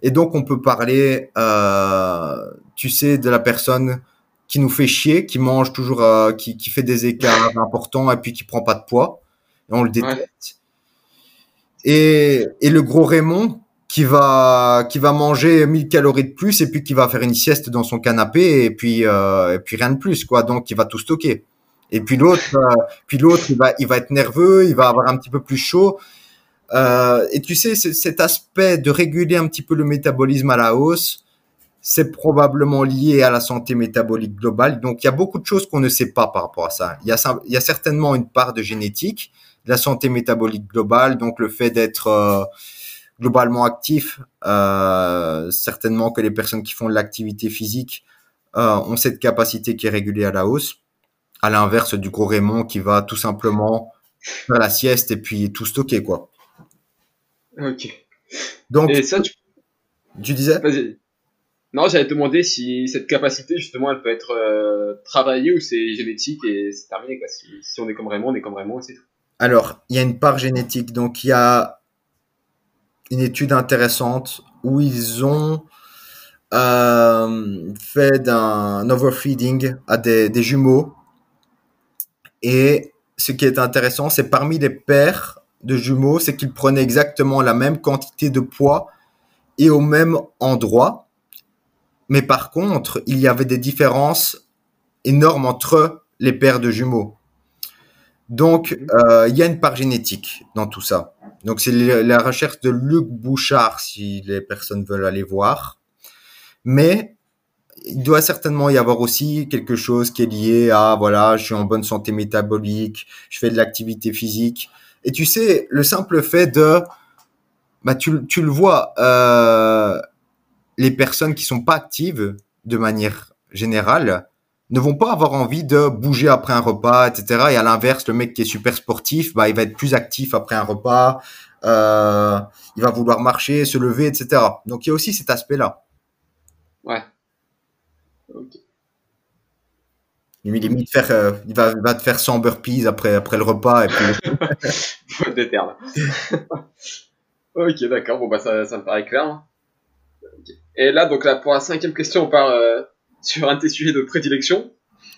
Et donc, on peut parler, euh, tu sais, de la personne qui nous fait chier, qui mange toujours, euh, qui, qui, fait des écarts importants et puis qui prend pas de poids. Et on le déteste. Et, et le gros Raymond qui va qui va manger 1000 calories de plus et puis qui va faire une sieste dans son canapé et puis euh, et puis rien de plus quoi. Donc il va tout stocker. Et puis l'autre euh, puis l'autre il va il va être nerveux, il va avoir un petit peu plus chaud. Euh, et tu sais cet aspect de réguler un petit peu le métabolisme à la hausse, c'est probablement lié à la santé métabolique globale. Donc, il y a beaucoup de choses qu'on ne sait pas par rapport à ça. Il y a, il y a certainement une part de génétique, de la santé métabolique globale, donc le fait d'être euh, globalement actif. Euh, certainement que les personnes qui font de l'activité physique euh, ont cette capacité qui est régulée à la hausse, à l'inverse du gros Raymond qui va tout simplement faire la sieste et puis tout stocker, quoi. Ok. Donc, et ça, tu, tu disais? Non, j'allais te demander si cette capacité, justement, elle peut être euh, travaillée ou c'est génétique et c'est terminé. Quoi. Si, si, on est comme Raymond, on est comme Raymond, c'est tout. Alors, il y a une part génétique. Donc, il y a une étude intéressante où ils ont euh, fait d'un overfeeding à des, des jumeaux. Et ce qui est intéressant, c'est parmi les pères de jumeaux, c'est qu'ils prenaient exactement la même quantité de poids et au même endroit mais par contre, il y avait des différences énormes entre les paires de jumeaux. Donc, euh, il y a une part génétique dans tout ça. Donc, c'est la recherche de Luc Bouchard, si les personnes veulent aller voir. Mais il doit certainement y avoir aussi quelque chose qui est lié à, voilà, je suis en bonne santé métabolique, je fais de l'activité physique. Et tu sais, le simple fait de, bah, tu, tu le vois, euh, les personnes qui sont pas actives de manière générale ne vont pas avoir envie de bouger après un repas, etc. Et à l'inverse, le mec qui est super sportif, bah, il va être plus actif après un repas, euh, il va vouloir marcher, se lever, etc. Donc il y a aussi cet aspect-là. Ouais. Ok. Limite, faire, euh, il va, va, te faire 100 burpees après, après le repas. Et puis... ok, d'accord. Bon, bah, ça, ça me paraît clair. Hein. Et là, donc là, pour la cinquième question, on part euh, sur un de tes sujets de prédilection.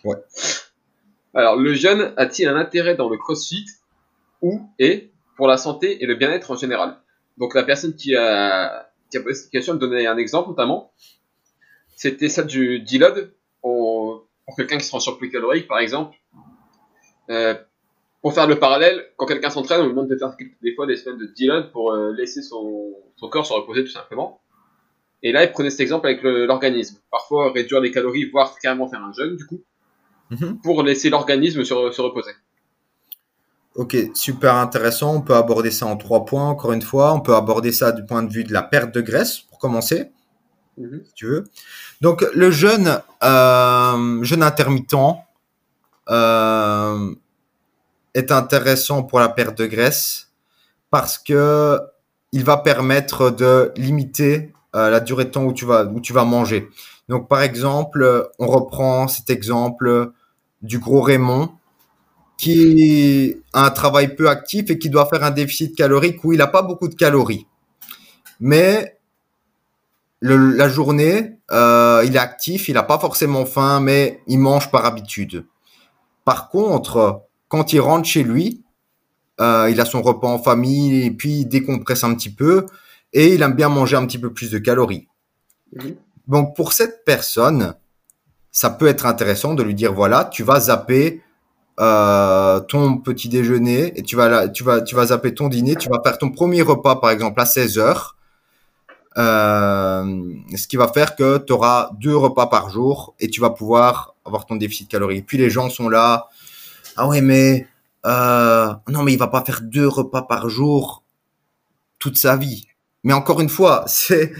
Ouais. Alors, le jeune a-t-il un intérêt dans le crossfit ou et pour la santé et le bien-être en général? Donc, la personne qui a, qui a posé cette question me donnait un exemple notamment. C'était ça du deload pour, pour quelqu'un qui se rend surplus calorique, par exemple. Euh, pour faire le parallèle, quand quelqu'un s'entraîne, on lui demande de faire des fois des semaines de deload pour euh, laisser son, son corps se reposer tout simplement. Et là, il prenait cet exemple avec l'organisme. Parfois, réduire les calories, voire carrément faire un jeûne, du coup, mhm. pour laisser l'organisme se, reposer. Ok, super intéressant. On peut aborder ça en trois points, encore une fois. On peut aborder ça du point de vue de la perte de graisse, pour commencer, mhm. si tu veux. Donc, le jeûne, euh, jeûne intermittent euh, est intéressant pour la perte de graisse parce que il va permettre de limiter euh, la durée de temps où tu vas où tu vas manger. Donc par exemple, on reprend cet exemple du gros Raymond. qui a un travail peu actif et qui doit faire un déficit calorique où il n'a pas beaucoup de calories. Mais la journée, euh, il est actif, il n'a pas forcément faim, mais il mange par habitude. Par contre, quand il rentre chez lui, euh, il a son repas en famille et puis il décompresse un petit peu et il aime bien manger un petit peu plus de calories. Donc pour cette personne, ça peut être intéressant de lui dire voilà, tu vas zapper euh, ton petit déjeuner et tu vas, tu, vas, tu vas zapper ton dîner, tu vas faire ton premier repas par exemple à 16 heures euh, ce qui va faire que tu auras deux repas par jour et tu vas pouvoir avoir ton déficit calorique. Puis les gens sont là, ah ouais mais euh, non mais il va pas faire deux repas par jour toute sa vie. Mais encore une fois, c'est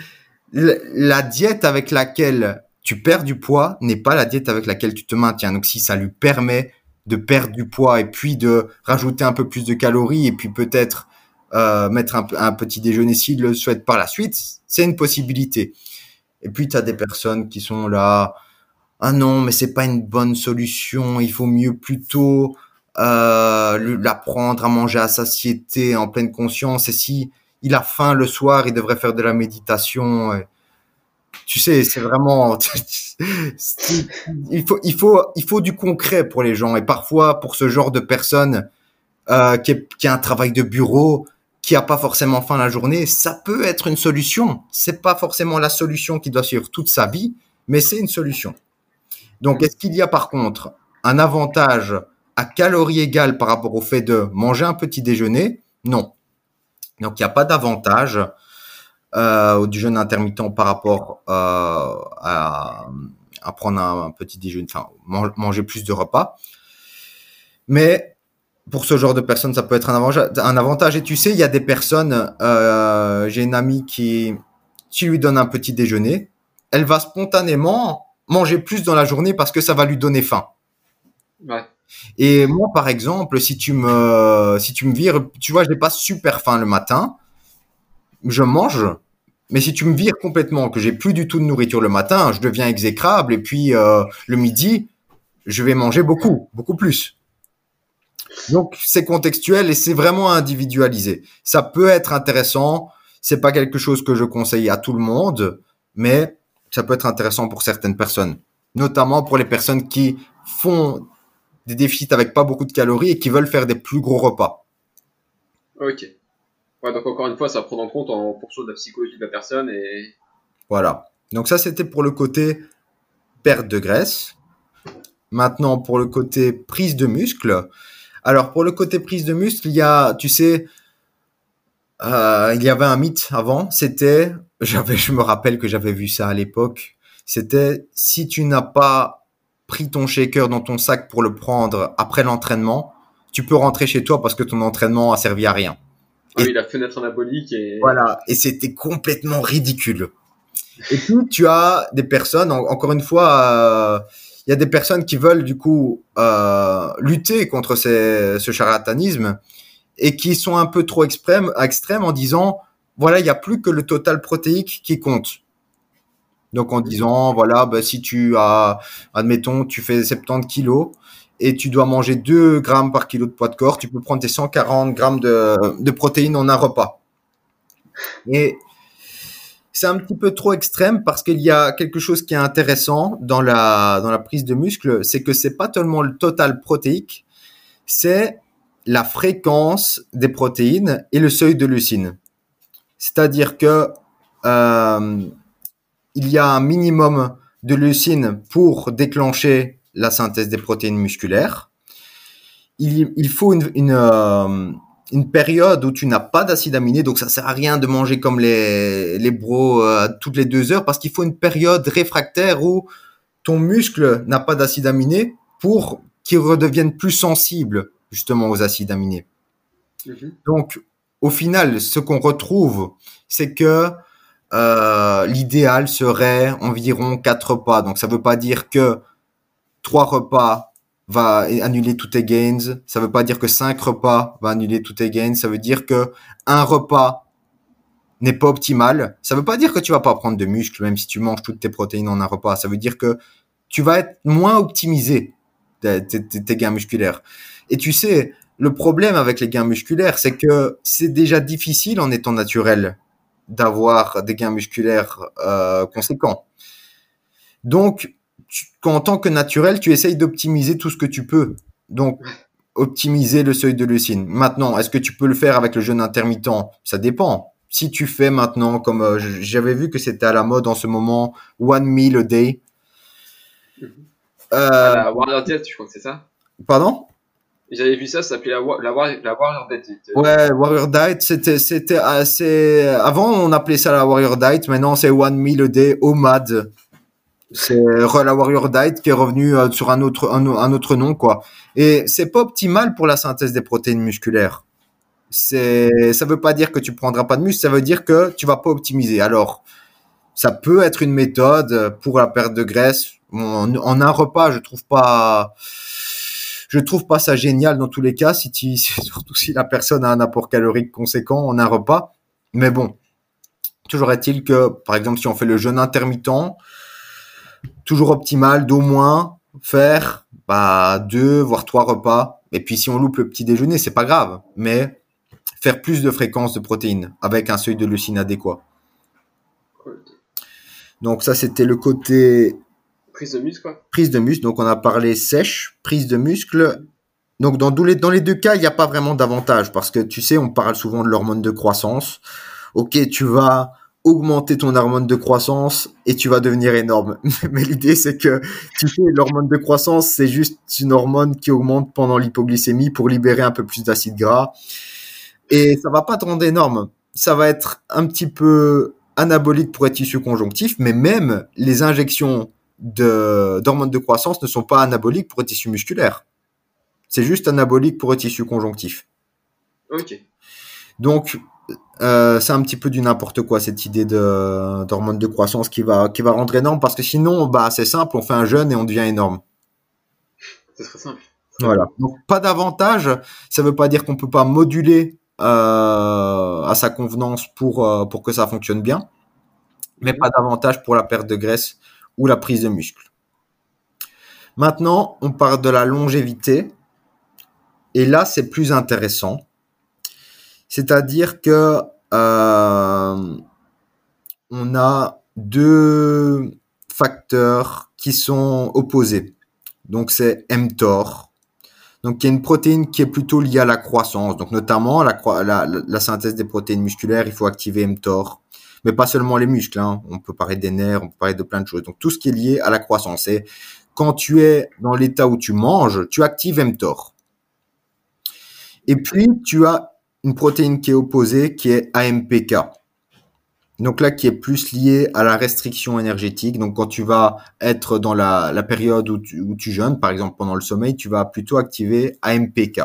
la diète avec laquelle tu perds du poids n'est pas la diète avec laquelle tu te maintiens. Donc si ça lui permet de perdre du poids et puis de rajouter un peu plus de calories et puis peut-être euh, mettre un, petit déjeuner s'il le souhaite par la suite, c'est une possibilité. Et puis tu as des personnes qui sont là, ah non, mais c'est pas une bonne solution, il faut mieux plutôt euh, l'apprendre à manger à satiété en pleine conscience et si il a faim le soir, il devrait faire de la méditation. Tu sais, c'est vraiment il faut il faut il faut du concret pour les gens et parfois pour ce genre de personnes euh, qui, qui a un travail de bureau, qui a pas forcément faim la journée, ça peut être une solution. C'est pas forcément la solution qui doit suivre toute sa vie, mais c'est une solution. Donc, est-ce qu'il y a par contre un avantage à calories égales par rapport au fait de manger un petit déjeuner? Non. Donc, il n'y a pas d'avantage euh, du jeûne intermittent par rapport euh, à, prendre un, petit déjeuner, enfin, manger plus de repas. Mais pour ce genre de personnes, ça peut être un avantage. Un avantage. Et tu sais, il y a des personnes, euh, j'ai une amie qui, tu lui donnes un petit déjeuner, elle va spontanément manger plus dans la journée parce que ça va lui donner faim. Ouais. Et moi, par exemple, si tu me, si tu vires, tu vois, je n'ai pas super faim le matin, je mange. Mais si tu me vires complètement, que j'ai plus du tout de nourriture le matin, je deviens exécrable. Et puis euh, le midi, je vais manger beaucoup, beaucoup plus. Donc c'est contextuel et c'est vraiment individualisé. Ça peut être intéressant. C'est pas quelque chose que je conseille à tout le monde, mais ça peut être intéressant pour certaines personnes, notamment pour les personnes qui font des déficits avec pas beaucoup de calories et qui veulent faire des plus gros repas. Ok. Ouais, donc encore une fois, ça prend en compte en fonction de la psychologie de la personne et. Voilà. Donc ça, c'était pour le côté perte de graisse. Maintenant, pour le côté prise de muscle, alors pour le côté prise de muscle, il y a, tu sais, euh, il y avait un mythe avant. C'était, j'avais, je me rappelle que j'avais vu ça à l'époque. C'était si tu n'as pas pris ton shaker dans ton sac pour le prendre après l'entraînement, tu peux rentrer chez toi parce que ton entraînement a servi à rien. Ah oui, la fenêtre anabolique et voilà. Et c'était complètement ridicule. Et puis tu as des personnes, encore une fois. Euh, il y a des personnes qui veulent du coup euh, lutter contre ces, ce charlatanisme et qui sont un peu trop extrêmes, extrêmes en disant voilà, il n'y a plus que le total protéique qui compte. Donc en disant voilà, bah, si tu as, admettons, tu fais 70 kilos et tu dois manger 2 grammes par kilo de poids de corps, tu peux prendre tes 140 grammes de, de protéines en un repas. Et c'est un petit peu trop extrême parce qu'il y a quelque chose qui est intéressant dans la, dans la prise de muscle, c'est que c'est pas seulement le total protéique, c'est la fréquence des protéines et le seuil de leucine. C'est-à-dire que euh, il y a un minimum de leucine pour déclencher la synthèse des protéines musculaires. Il, il faut une, une, euh, une période où tu n'as pas d'acide aminé, donc ça sert à rien de manger comme les, les bros euh, toutes les deux heures parce qu'il faut une période réfractaire où ton muscle n'a pas d'acide aminé pour qu'il redevienne plus sensible justement aux acides aminés. Donc, au final, ce qu'on retrouve, c'est que euh, l'idéal serait environ quatre repas. Donc, ça ne veut pas dire que trois repas va annuler tous tes gains. Ça veut pas dire que 5 repas va annuler tous tes gains. Ça veut dire que un repas n'est pas optimal. Ça veut pas dire que tu vas pas prendre de muscle, même si tu manges toutes tes protéines en un repas. Ça veut dire que tu vas être moins optimisé tes, gains musculaires. Et tu sais, le problème avec les gains musculaires, c'est que c'est déjà difficile en étant naturel d'avoir des gains musculaires euh, conséquents. Donc, en tant que naturel, tu essayes d'optimiser tout ce que tu peux. Donc, optimiser le seuil de leucine. Maintenant, est-ce que tu peux le faire avec le jeûne intermittent? Ça dépend. Si tu fais maintenant, comme euh, j'avais vu que c'était à la mode en ce moment, one meal a day. Euh, la Warrior Diet, je crois que c'est ça? Pardon? J'avais vu ça, ça s'appelait la, Warrior Diet. Ouais, Warrior Diet, c'était, c'était assez. Avant, on appelait ça la Warrior Diet, maintenant c'est One Meal Day, OMAD. C'est la Warrior Diet qui est revenu euh, sur un autre, un, autre nom, quoi. Et c'est pas optimal pour la synthèse des protéines musculaires. C'est, ça veut pas dire que tu prendras pas de muscle, ça veut dire que tu vas pas optimiser. Alors, ça peut être une méthode pour la perte de graisse. En un repas, je trouve pas, je trouve pas ça génial dans tous les cas, si tu, surtout si la personne a un apport calorique conséquent en un repas. Mais bon, toujours est-il que, par exemple, si on fait le jeûne intermittent, toujours optimal d'au moins faire bah, deux voire trois repas. Et puis si on loupe le petit déjeuner, c'est pas grave, mais faire plus de fréquences de protéines avec un seuil de leucine adéquat. Donc ça c'était le côté prise de muscle. Prise de muscle. Donc on a parlé sèche, prise de muscle. Donc dans, les, deux cas, il n'y a pas vraiment d'avantage parce que tu sais, on parle souvent de l'hormone de croissance. Ok, tu vas augmenter ton hormone de croissance et tu vas devenir énorme. Mais l'idée, c'est que, tu sais, l'hormone de croissance, c'est juste une hormone qui augmente pendant l'hypoglycémie pour libérer un peu plus d'acide gras. Et ça va pas te rendre énorme. Ça va être un petit peu anabolique pour les tissus conjonctifs, mais même les injections d'hormones de, croissance ne sont pas anaboliques pour les tissus musculaires. C'est juste anabolique pour les tissus conjonctifs. Ok. Donc, euh, c'est un petit peu du n'importe quoi cette idée de d'hormone de croissance qui va qui va rendre énorme parce que sinon bah c'est simple on fait un jeûne et on devient énorme. C'est très simple. Voilà. Donc pas d'avantage. Ça veut pas dire qu'on peut pas moduler euh, à sa convenance pour euh, pour que ça fonctionne bien, mais pas d'avantage pour la perte de graisse la prise de muscle. Maintenant, on parle de la longévité et là c'est plus intéressant c'est-à-dire que euh, on a deux facteurs qui sont opposés. Donc c'est mTOR. Donc il y a une protéine qui est plutôt liée à la croissance. Donc notamment la, la, synthèse des protéines musculaires, il faut activer mTOR. Mais pas seulement les muscles. Hein. On peut parler des nerfs, on peut parler de plein de choses. Donc tout ce qui est lié à la croissance. Et quand tu es dans l'état où tu manges, tu actives mTOR. Et puis tu as une protéine qui est opposée, qui est AMPK. Donc là, qui est plus liée à la restriction énergétique. Donc quand tu vas être dans la, période où tu jeûnes, par exemple pendant le sommeil, tu vas plutôt activer AMPK.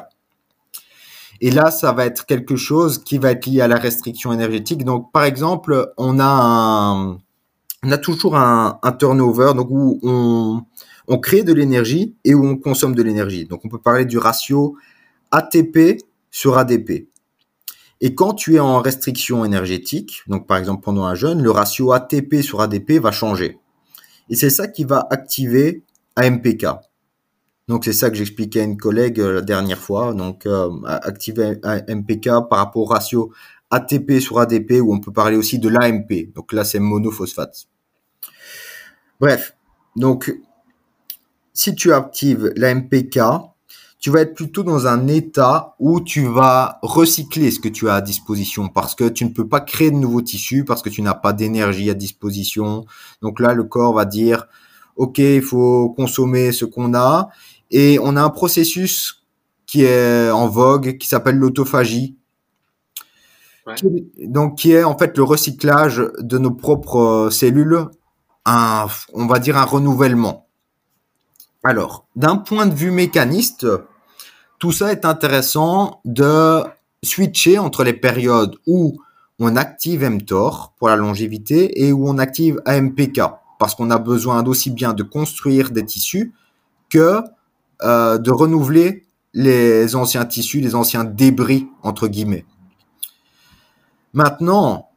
Et là, ça va être quelque chose qui va être lié à la restriction énergétique. Donc par exemple, on a toujours un, un turnover, donc où on, on crée de l'énergie et où on consomme de l'énergie. Donc on peut parler du ratio ATP sur ADP. Et quand tu es en restriction énergétique, donc par exemple pendant un jeûne, le ratio ATP sur ADP va changer. Et c'est ça qui va activer AMPK. Donc c'est ça que j'expliquais à une collègue euh, la dernière fois. Donc euh, activer AMPK par rapport au ratio ATP sur ADP, où on peut parler aussi de l'AMP. Donc là c'est monophosphate. Bref, donc si tu actives l'AMPK, tu vas être plutôt dans un état où tu vas recycler ce que tu as à disposition parce que tu ne peux pas créer de nouveaux tissus parce que tu n'as pas d'énergie à disposition. Donc là, le corps va dire, OK, il faut consommer ce qu'on a. Et on a un processus qui est en vogue, qui s'appelle l'autophagie. Donc, qui est en fait le recyclage de nos propres cellules, un, on va dire un renouvellement. Alors, d'un point de vue mécaniste, tout ça est intéressant de switcher entre les périodes où on active mTOR pour la longévité et où on active AMPK parce qu'on a besoin d'aussi bien de construire des tissus que euh, de renouveler les anciens tissus, les anciens débris entre guillemets. Maintenant,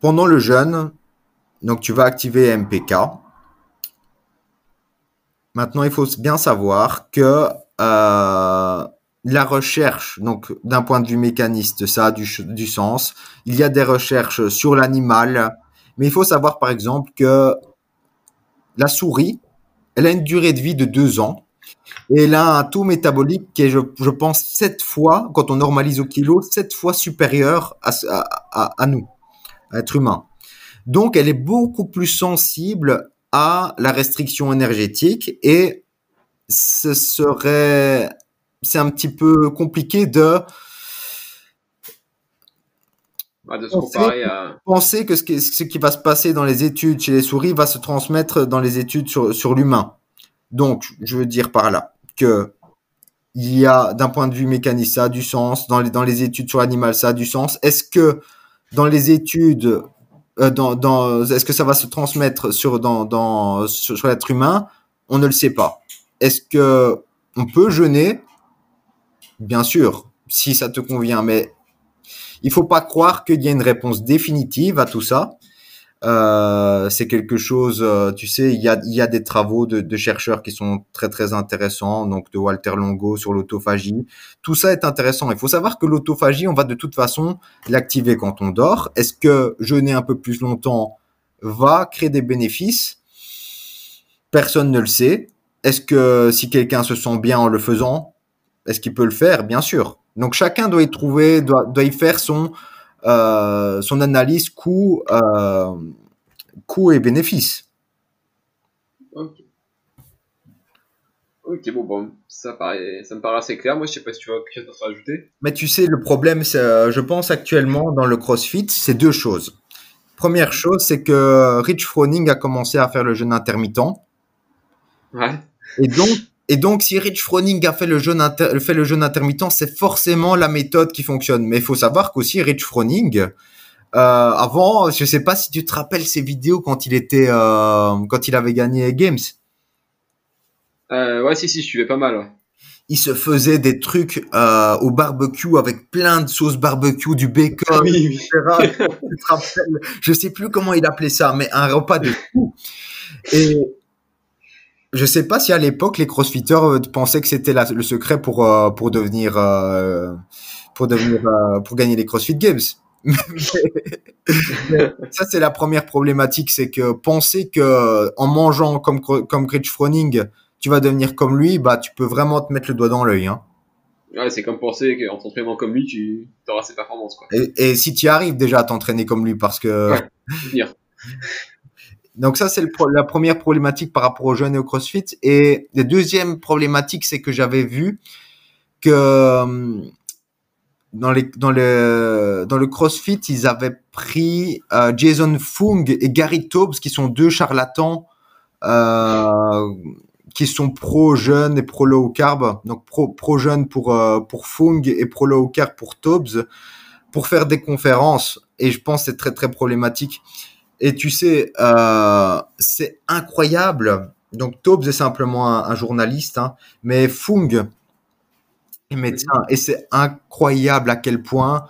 pendant le jeûne, donc tu vas activer MPK Maintenant, il faut bien savoir que euh, la recherche, donc d'un point de vue mécaniste, ça a du, du sens. Il y a des recherches sur l'animal, mais il faut savoir par exemple que la souris, elle a une durée de vie de deux ans et elle a un taux métabolique qui est, je, pense, sept fois, quand on normalise au kilo, sept fois supérieur à, nous, à être humain. Donc, elle est beaucoup plus sensible à la restriction énergétique et ce serait, c'est un petit peu compliqué de de se comparer à... penser que ce qui, ce qui, va se passer dans les études chez les souris va se transmettre dans les études sur, sur l'humain? Donc, je veux dire par là que il y a, d'un point de vue mécanique, ça a du sens. Dans les, dans les études sur l'animal, ça a du sens. Est-ce que dans les études, euh, dans, dans, est-ce que ça va se transmettre sur, dans, dans, sur, sur l'être humain? On ne le sait pas. Est-ce que on peut jeûner? Bien sûr, si ça te convient, mais il faut pas croire qu'il y a une réponse définitive à tout ça. Euh, c'est quelque chose, euh, tu sais, il y a, des travaux de, de, chercheurs qui sont très très intéressants, donc de Walter Longo sur l'autophagie. Tout ça est intéressant. Il faut savoir que l'autophagie, on va de toute façon l'activer quand on dort. Est-ce que jeûner un peu plus longtemps va créer des bénéfices? Personne ne le sait. Est-ce que si quelqu'un se sent bien en le faisant, est-ce qu'il peut le faire? Bien sûr. Donc chacun doit y trouver, doit, doit y faire son euh, son analyse coût, euh, coût et bénéfice. Ok. Ok, bon, bon, ça, paraît, ça me paraît assez clair. Moi, je sais pas si tu vois quelque chose à rajouter. Mais tu sais, le problème, c'est, euh, je pense actuellement dans le CrossFit, c'est deux choses. Première chose, c'est que Rich Froning a commencé à faire le jeûne intermittent. Ouais. Et donc, et donc, si Rich Froning a fait le jeûne, inter fait le jeûne intermittent, c'est forcément la méthode qui fonctionne. Mais il faut savoir qu'aussi Rich Froning, euh, avant, je sais pas si tu te rappelles ses vidéos quand il était, euh, quand il avait gagné Games. Euh, ouais, si, si, je suivais pas mal. Ouais. Il se faisait des trucs euh, au barbecue avec plein de sauces barbecue, du bacon, Oui, etc. Je sais plus comment il appelait ça, mais un repas de fou. Et je sais pas si à l'époque les crossfitters euh, pensaient que c'était le secret pour euh, pour devenir euh, pour devenir euh, pour gagner les CrossFit Games. Mais- mais ça c'est la première problématique, c'est que penser que en mangeant comme comme Rich Froning, tu vas devenir comme lui, bah tu peux vraiment te mettre le doigt dans l'œil. Hein. Ouais, c'est comme penser qu'en t'entraînant comme lui, tu auras ses performances, quoi. Et, et si tu arrives déjà à t'entraîner comme lui, parce que Ouais. Donc ça, c'est pro- la première problématique par rapport aux jeunes et au CrossFit. Et la deuxième problématique, c'est que j'avais vu que euh, dans, dans, le, dans le CrossFit, ils avaient pris euh, Jason Fung et Gary Taubes, qui sont deux charlatans euh, qui sont pro-jeunes et pro-low carb. Donc pro- pro-jeune pour, euh, pour Fung et pro-low carb pour Taubes, pour faire des conférences. Et je pense que c'est très, très problématique. Et tu sais, euh, c'est incroyable. Donc Taubes est simplement un, un journaliste, hein, mais Fung est médecin. Et c'est incroyable à quel point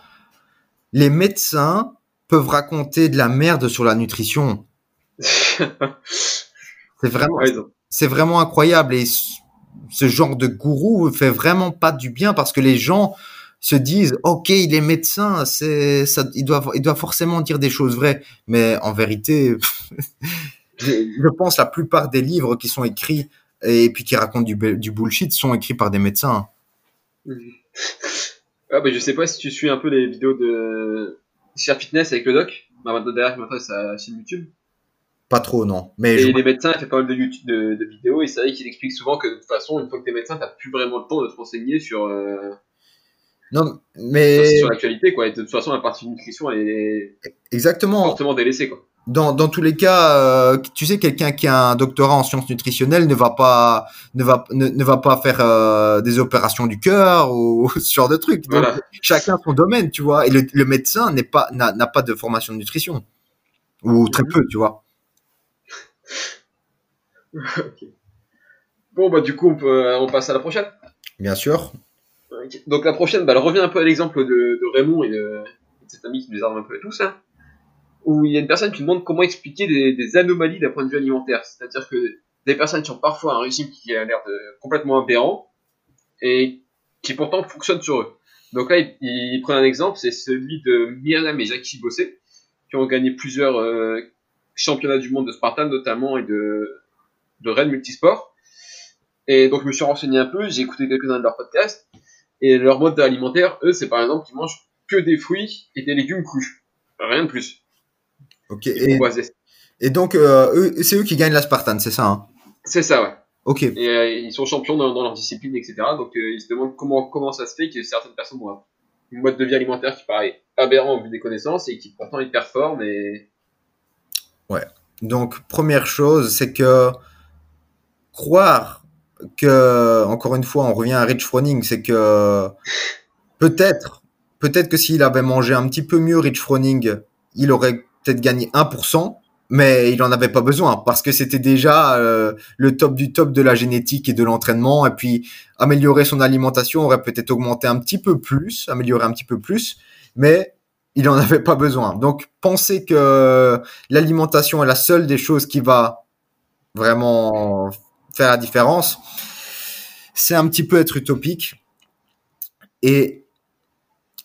les médecins peuvent raconter de la merde sur la nutrition. C'est vraiment, c'est vraiment incroyable. Et ce- ce genre de gourou fait vraiment pas du bien parce que les gens se disent, OK, il est médecin, c'est, ça, il doit, il doit forcément dire des choses vraies. Mais en vérité, je, pense la plupart des livres qui sont écrits et puis qui racontent du, du bullshit sont écrits par des médecins. Ah, bah, je sais pas si tu suis un peu les vidéos de Cher Fitness avec le doc. Bah, maintenant, derrière, maintenant, sa chaîne YouTube. Pas trop, non. Mais Et je- les médecins, il fait pas mal de, YouTube, de, de vidéos, et c'est vrai qu'il explique souvent que de toute façon, une fois que t'es médecin, t'as plus vraiment le temps de te renseigner sur, euh, non, mais sur l'actualité, quoi. Et de toute façon, la partie nutrition, elle est exactement. fortement délaissée, quoi. dans, dans tous les cas, euh, tu sais, quelqu'un qui a un doctorat en sciences nutritionnelles ne va pas ne va ne, ne va pas faire euh, des opérations du cœur ou ce genre de trucs. Donc, Voilà. Chacun son domaine, tu vois. Et le, le médecin n'est pas n'a pas de formation de nutrition ou très peu, tu vois. Bon, bah, du coup, on, peut, on passe à la prochaine. Bien sûr. Donc, la prochaine, bah, elle revient un peu à l'exemple de, Raymond et de, cet ami qui nous arme un peu tous, hein. Où il y a une personne qui demande comment expliquer des, anomalies d'un point de vue alimentaire. C'est-à-dire que des personnes qui ont parfois un régime qui a l'air de complètement aberrant, et qui pourtant fonctionnent sur eux. Donc là, il, il prend un exemple, c'est celui de Myriam et Jackie Bossé, qui ont gagné plusieurs euh, championnats du monde de Spartan notamment et de, de Rennes Multisport. Et donc je me suis renseigné un peu, j'ai écouté quelques-uns de leurs podcasts, et leur mode alimentaire, eux, c'est par exemple qu'ils mangent que des fruits et des légumes crus. Rien de plus. Ok. Et, donc, euh, c'est eux qui gagnent la Spartan, c'est ça hein? C'est ça, ouais. Ok. Et euh, ils sont champions dans, dans leur discipline, etc. Donc euh, ils se demandent comment, comment ça se fait que certaines personnes ont un mode de vie alimentaire qui paraît aberrant au vu des connaissances et qui pourtant ils performent et Donc, première chose, c'est que croire que, encore une fois, on revient à Rich Froning, c'est que peut-être, peut-être que s'il avait mangé un petit peu mieux Rich Froning, il aurait peut-être gagné 1%, mais il en avait pas besoin parce que c'était déjà euh, le top du top de la génétique et de l'entraînement. Et puis, améliorer son alimentation aurait peut-être augmenté un petit peu plus, amélioré un petit peu plus, mais il en avait pas besoin. Donc, penser que l'alimentation est la seule des choses qui va vraiment faire la différence, c'est un petit peu être utopique. Et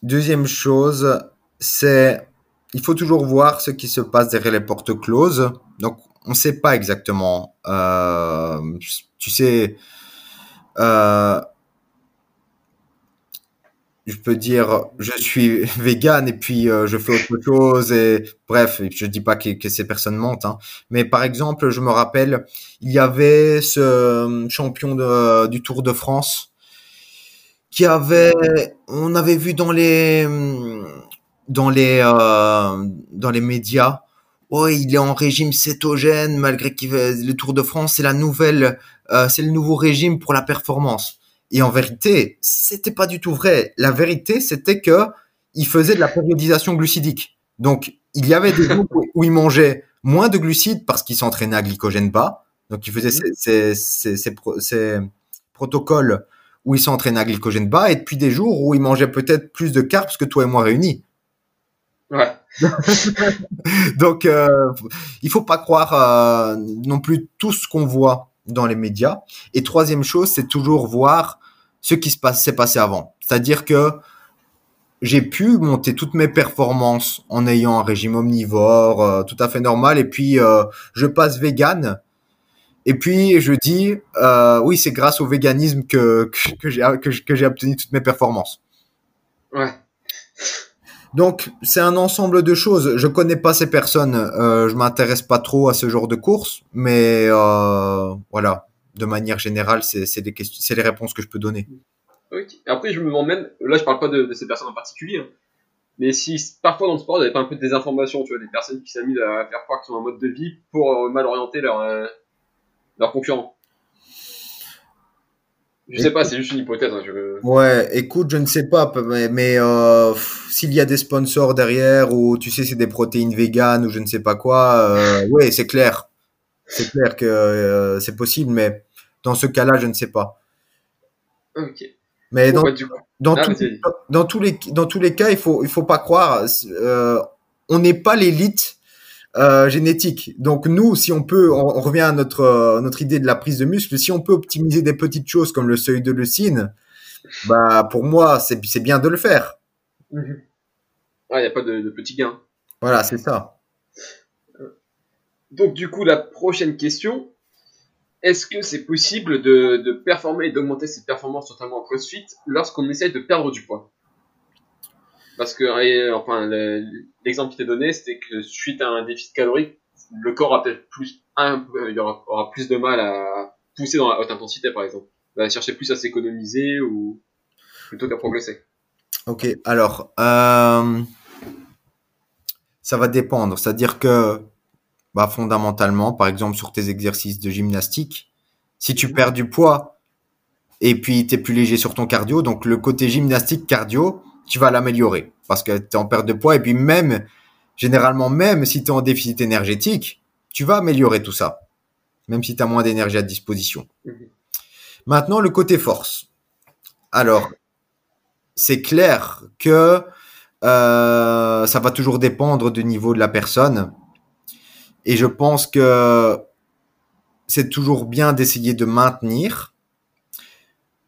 deuxième chose, c'est il faut toujours voir ce qui se passe derrière les portes closes. Donc, on ne sait pas exactement. Euh, tu sais, euh, je peux dire je suis vegan et puis euh, je fais autre chose et bref je dis pas que, ces personnes mentent hein. mais par exemple je me rappelle il y avait ce champion de, du Tour de France qui avait on avait vu dans les dans les euh, dans les médias oh il est en régime cétogène malgré qu'il le Tour de France c'est la nouvelle euh, c'est le nouveau régime pour la performance et en vérité, c'était pas du tout vrai. La vérité, c'était que il faisait de la périodisation glucidique. Donc, il y avait des jours où il mangeait moins de glucides parce qu'il s'entraînait à glycogène bas. Donc, il faisait ces, ces protocoles où il s'entraînait à glycogène bas et puis des jours où il mangeait peut-être plus de carbs que toi et moi réunis. Ouais. Donc, euh, il faut pas croire euh, non plus tout ce qu'on voit dans les médias. Et troisième chose, c'est toujours voir ce qui se passe, s'est passé avant. C'est-à-dire que j'ai pu monter toutes mes performances en ayant un régime omnivore euh, tout à fait normal et puis euh, je passe vegan et puis je dis euh, oui c'est grâce au véganisme que que, que j'ai obtenu toutes mes performances. Ouais. Donc c'est un ensemble de choses. Je connais pas ces personnes, euh, je m'intéresse pas trop à ce genre de courses, mais euh, voilà, de manière générale, c'est les réponses que je peux donner. Ok. Après, je me demande même, là je parle pas de, ces personnes en particulier, hein, mais si parfois dans le sport, il n'y avait pas un peu de désinformation, tu vois, des personnes qui s'amusent à faire croire qu'ils ont un mode de vie pour euh, mal orienter euh, leurs concurrents. Je sais pas, c'est juste une hypothèse. Hein, je... Ouais, écoute, je ne sais pas, mais, mais euh, s'il y a des sponsors derrière ou tu sais c'est des protéines véganes ou je ne sais pas quoi, euh, ouais, c'est clair, c'est clair que euh, c'est possible, mais dans ce cas-là, je ne sais pas. Ok. Mais Bon, dans, bah, du coup, dans, tous- vas-y. dans tous les dans tous les cas, il faut il faut pas croire, euh, on n'est pas l'élite euh, génétique. Donc nous, si on peut, on, on revient à notre euh, notre idée de la prise de muscle, si on peut optimiser des petites choses comme le seuil de leucine, bah pour moi c'est c'est bien de le faire. Ah, il n'y a pas de, de petits gains. Voilà, c'est ça. Donc du coup, la prochaine question, est-ce que c'est possible de, de performer et d'augmenter ses performances, notamment en CrossFit, lorsqu'on essaye de perdre du poids? Parce que, enfin, le- l'exemple qui t'est donné, c'était que suite à un déficit calorique, le corps a peut-être plus, il aura plus de mal à pousser dans la haute intensité, par exemple. Il va chercher plus à s'économiser ou plutôt qu'à progresser. Ok, alors euh, ça va dépendre. C'est-à-dire que bah, fondamentalement, par exemple sur tes exercices de gymnastique, si tu perds du poids et puis tu es plus léger sur ton cardio, donc le côté gymnastique cardio, tu vas l'améliorer parce que tu es en perte de poids et puis même généralement même si tu es en déficit énergétique, tu vas améliorer tout ça même si tu as moins d'énergie à disposition. Mhm. Maintenant le côté force. Alors c'est clair que euh, ça va toujours dépendre du niveau de la personne. Et je pense que c'est toujours bien d'essayer de maintenir.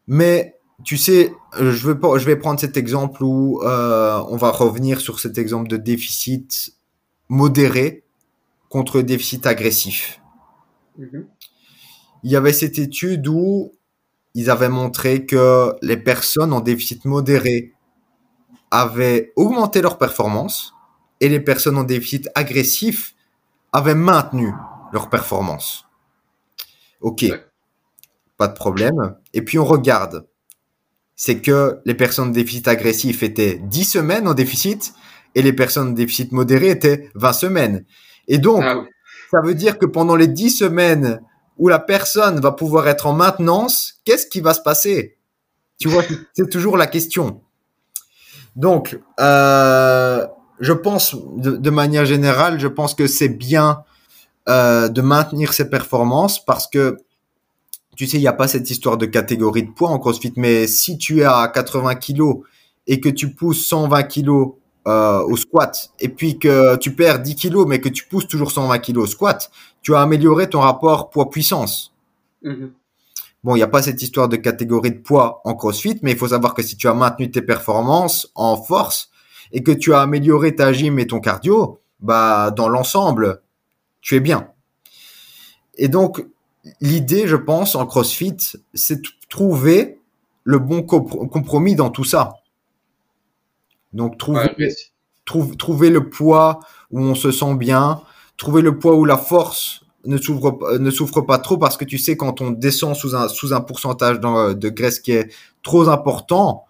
Mais tu sais, euh, je vais, je vais prendre cet exemple où euh, on va revenir sur cet exemple de déficit modéré contre déficit agressif. Mhm. Il y avait cette étude où ils avaient montré que les personnes en déficit modéré avaient augmenté leur performance et les personnes en déficit agressif avaient maintenu leur performance. Ok, pas de problème. Et puis on regarde c'est que les personnes déficit agressif étaient 10 semaines en déficit et les personnes déficit modéré étaient 20 semaines. Et donc, ah ça veut dire que pendant les 10 semaines où la personne va pouvoir être en maintenance, qu'est-ce qui va se passer? Tu vois, c'est toujours la question. Donc, euh, je pense, de, manière générale, je pense que c'est bien euh, de maintenir ses performances parce que tu sais, il n'y a pas cette histoire de catégorie de poids en CrossFit, mais si tu es à 80 kilos et que tu pousses 120 kilos euh, au squat, et puis que tu perds 10 kilos, mais que tu pousses toujours 120 kilos au squat, tu as amélioré ton rapport poids-puissance. Mm-hmm. Bon, il n'y a pas cette histoire de catégorie de poids en CrossFit, mais il faut savoir que si tu as maintenu tes performances en force et que tu as amélioré ta gym et ton cardio, bah, dans l'ensemble, tu es bien. Et donc, l'idée, je pense, en CrossFit, c'est de trouver le bon compromis dans tout ça. Donc, trouver, trouver le poids où on se sent bien, trouver le poids où la force ne souffre, ne souffre pas trop parce que tu sais, quand on descend sous un, sous un pourcentage de graisse qui est trop important,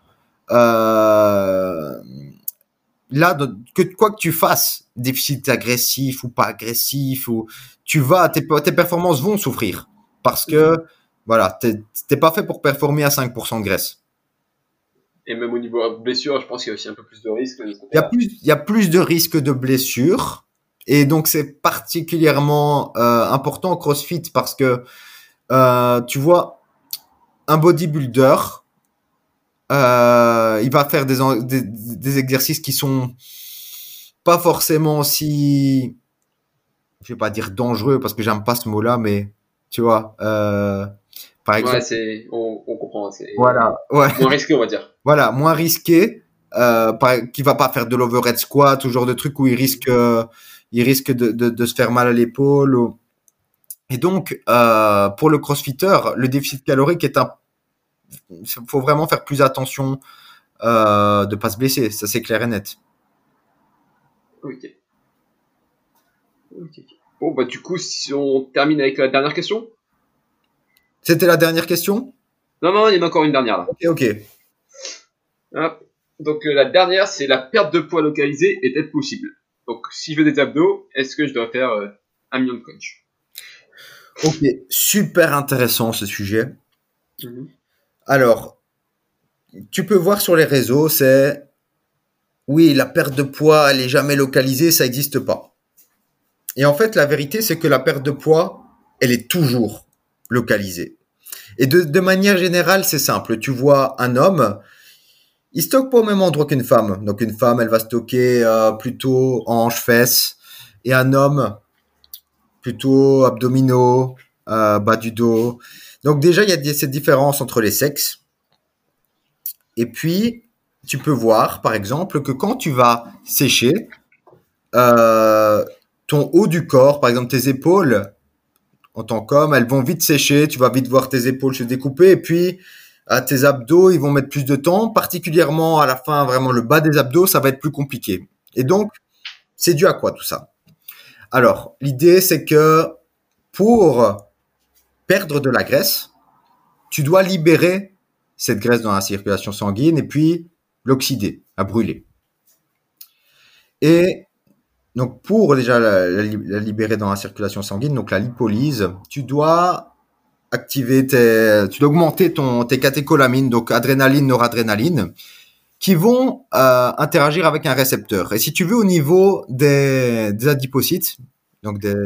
euh, là, que quoi que tu fasses, déficit agressif ou pas agressif, ou tu vas, tes, tes performances vont souffrir parce que mhm. voilà, t'es pas fait pour performer à 5% de graisse. Et même au niveau blessure, je pense qu'il y a aussi un peu plus de risques. Il y a plus, il y a plus de risques de blessure. Et donc, c'est particulièrement euh, important au CrossFit parce que, euh, tu vois, un bodybuilder, euh, il va faire des, des, des, exercices qui sont pas forcément si, je vais pas dire dangereux parce que j'aime pas ce mot-là, mais tu vois. Euh, par exemple. Ouais, c'est, on, on comprend. Voilà. Ouais. Moins risqué, on va dire. Voilà, moins risqué. Euh, qui va pas faire de l'overhead squat, ou genre de truc où il risque, euh, il risque de, de, de, se faire mal à l'épaule. Ou... Et donc, pour le crossfitter, le déficit calorique est un, faut vraiment faire plus attention euh, de pas se blesser. Ça c'est clair et net. Ok. Bon, bah, du coup, si on termine avec la dernière question. C'était la dernière question? Non, non, il y en a encore une dernière là. Ok, ok. Donc, euh, la dernière, c'est la perte de poids localisée est-elle possible? Donc, si je veux des abdos, est-ce que je dois faire euh, un million de coach Ok, super intéressant ce sujet. Mhm. Alors, tu peux voir sur les réseaux, c'est oui, la perte de poids, elle est jamais localisée, ça n'existe pas. Et en fait, la vérité, c'est que la perte de poids, elle est toujours localisée. Et de, manière générale, c'est simple. Tu vois un homme, il stocke pas au même endroit qu'une femme. Donc une femme, elle va stocker euh, plutôt hanches, fesses, et un homme plutôt abdominaux, euh, bas du dos. Donc déjà, il y a cette différence entre les sexes. Et puis, tu peux voir, par exemple, que quand tu vas sécher, euh, ton haut du corps, par exemple tes épaules, en tant qu'homme, elles vont vite sécher, tu vas vite voir tes épaules se découper, et puis à tes abdos, ils vont mettre plus de temps, particulièrement à la fin, vraiment le bas des abdos, ça va être plus compliqué. Et donc, c'est dû à quoi tout ça? Alors, l'idée, c'est que pour perdre de la graisse, tu dois libérer cette graisse dans la circulation sanguine et puis l'oxyder, la brûler. Et donc pour déjà la, libérer dans la circulation sanguine, donc la lipolyse, tu dois activer tes, tu dois augmenter ton tes catécholamines, donc adrénaline, noradrénaline, qui vont euh, interagir avec un récepteur. Et si tu veux au niveau des, adipocytes, donc des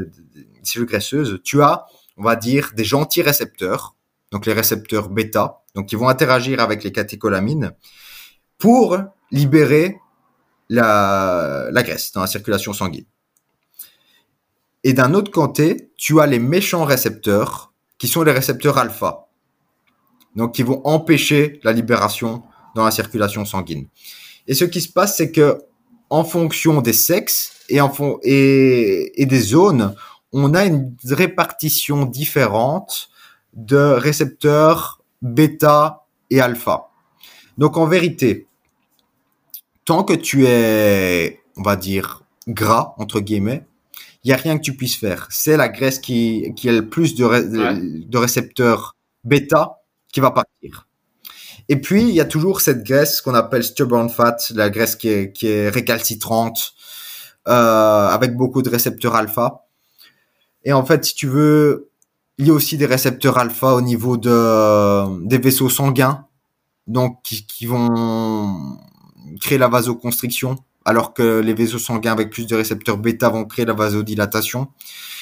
cellules graisseuses, tu as, on va dire, des gentils récepteurs, donc les récepteurs bêta, donc qui vont interagir avec les catécholamines pour libérer la, graisse dans la circulation sanguine. Et d'un autre côté, tu as les méchants récepteurs qui sont les récepteurs alpha. Donc, qui vont empêcher la libération dans la circulation sanguine. Et ce qui se passe, c'est que en fonction des sexes et des zones, on a une répartition différente de récepteurs bêta et alpha. Donc en vérité, tant que tu es, on va dire, gras, entre guillemets, il n'y a rien que tu puisses faire. C'est la graisse qui, qui a le plus de, de récepteurs bêta qui va partir. Et puis, il y a toujours cette graisse qu'on appelle stubborn fat, la graisse qui est, qui est récalcitrante, euh, avec beaucoup de récepteurs alpha. Et en fait, si tu veux, il y a aussi des récepteurs alpha au niveau de, des vaisseaux sanguins, donc qui, qui vont créer la vasoconstriction, alors que les vaisseaux sanguins avec plus de récepteurs bêta vont créer la vasodilatation.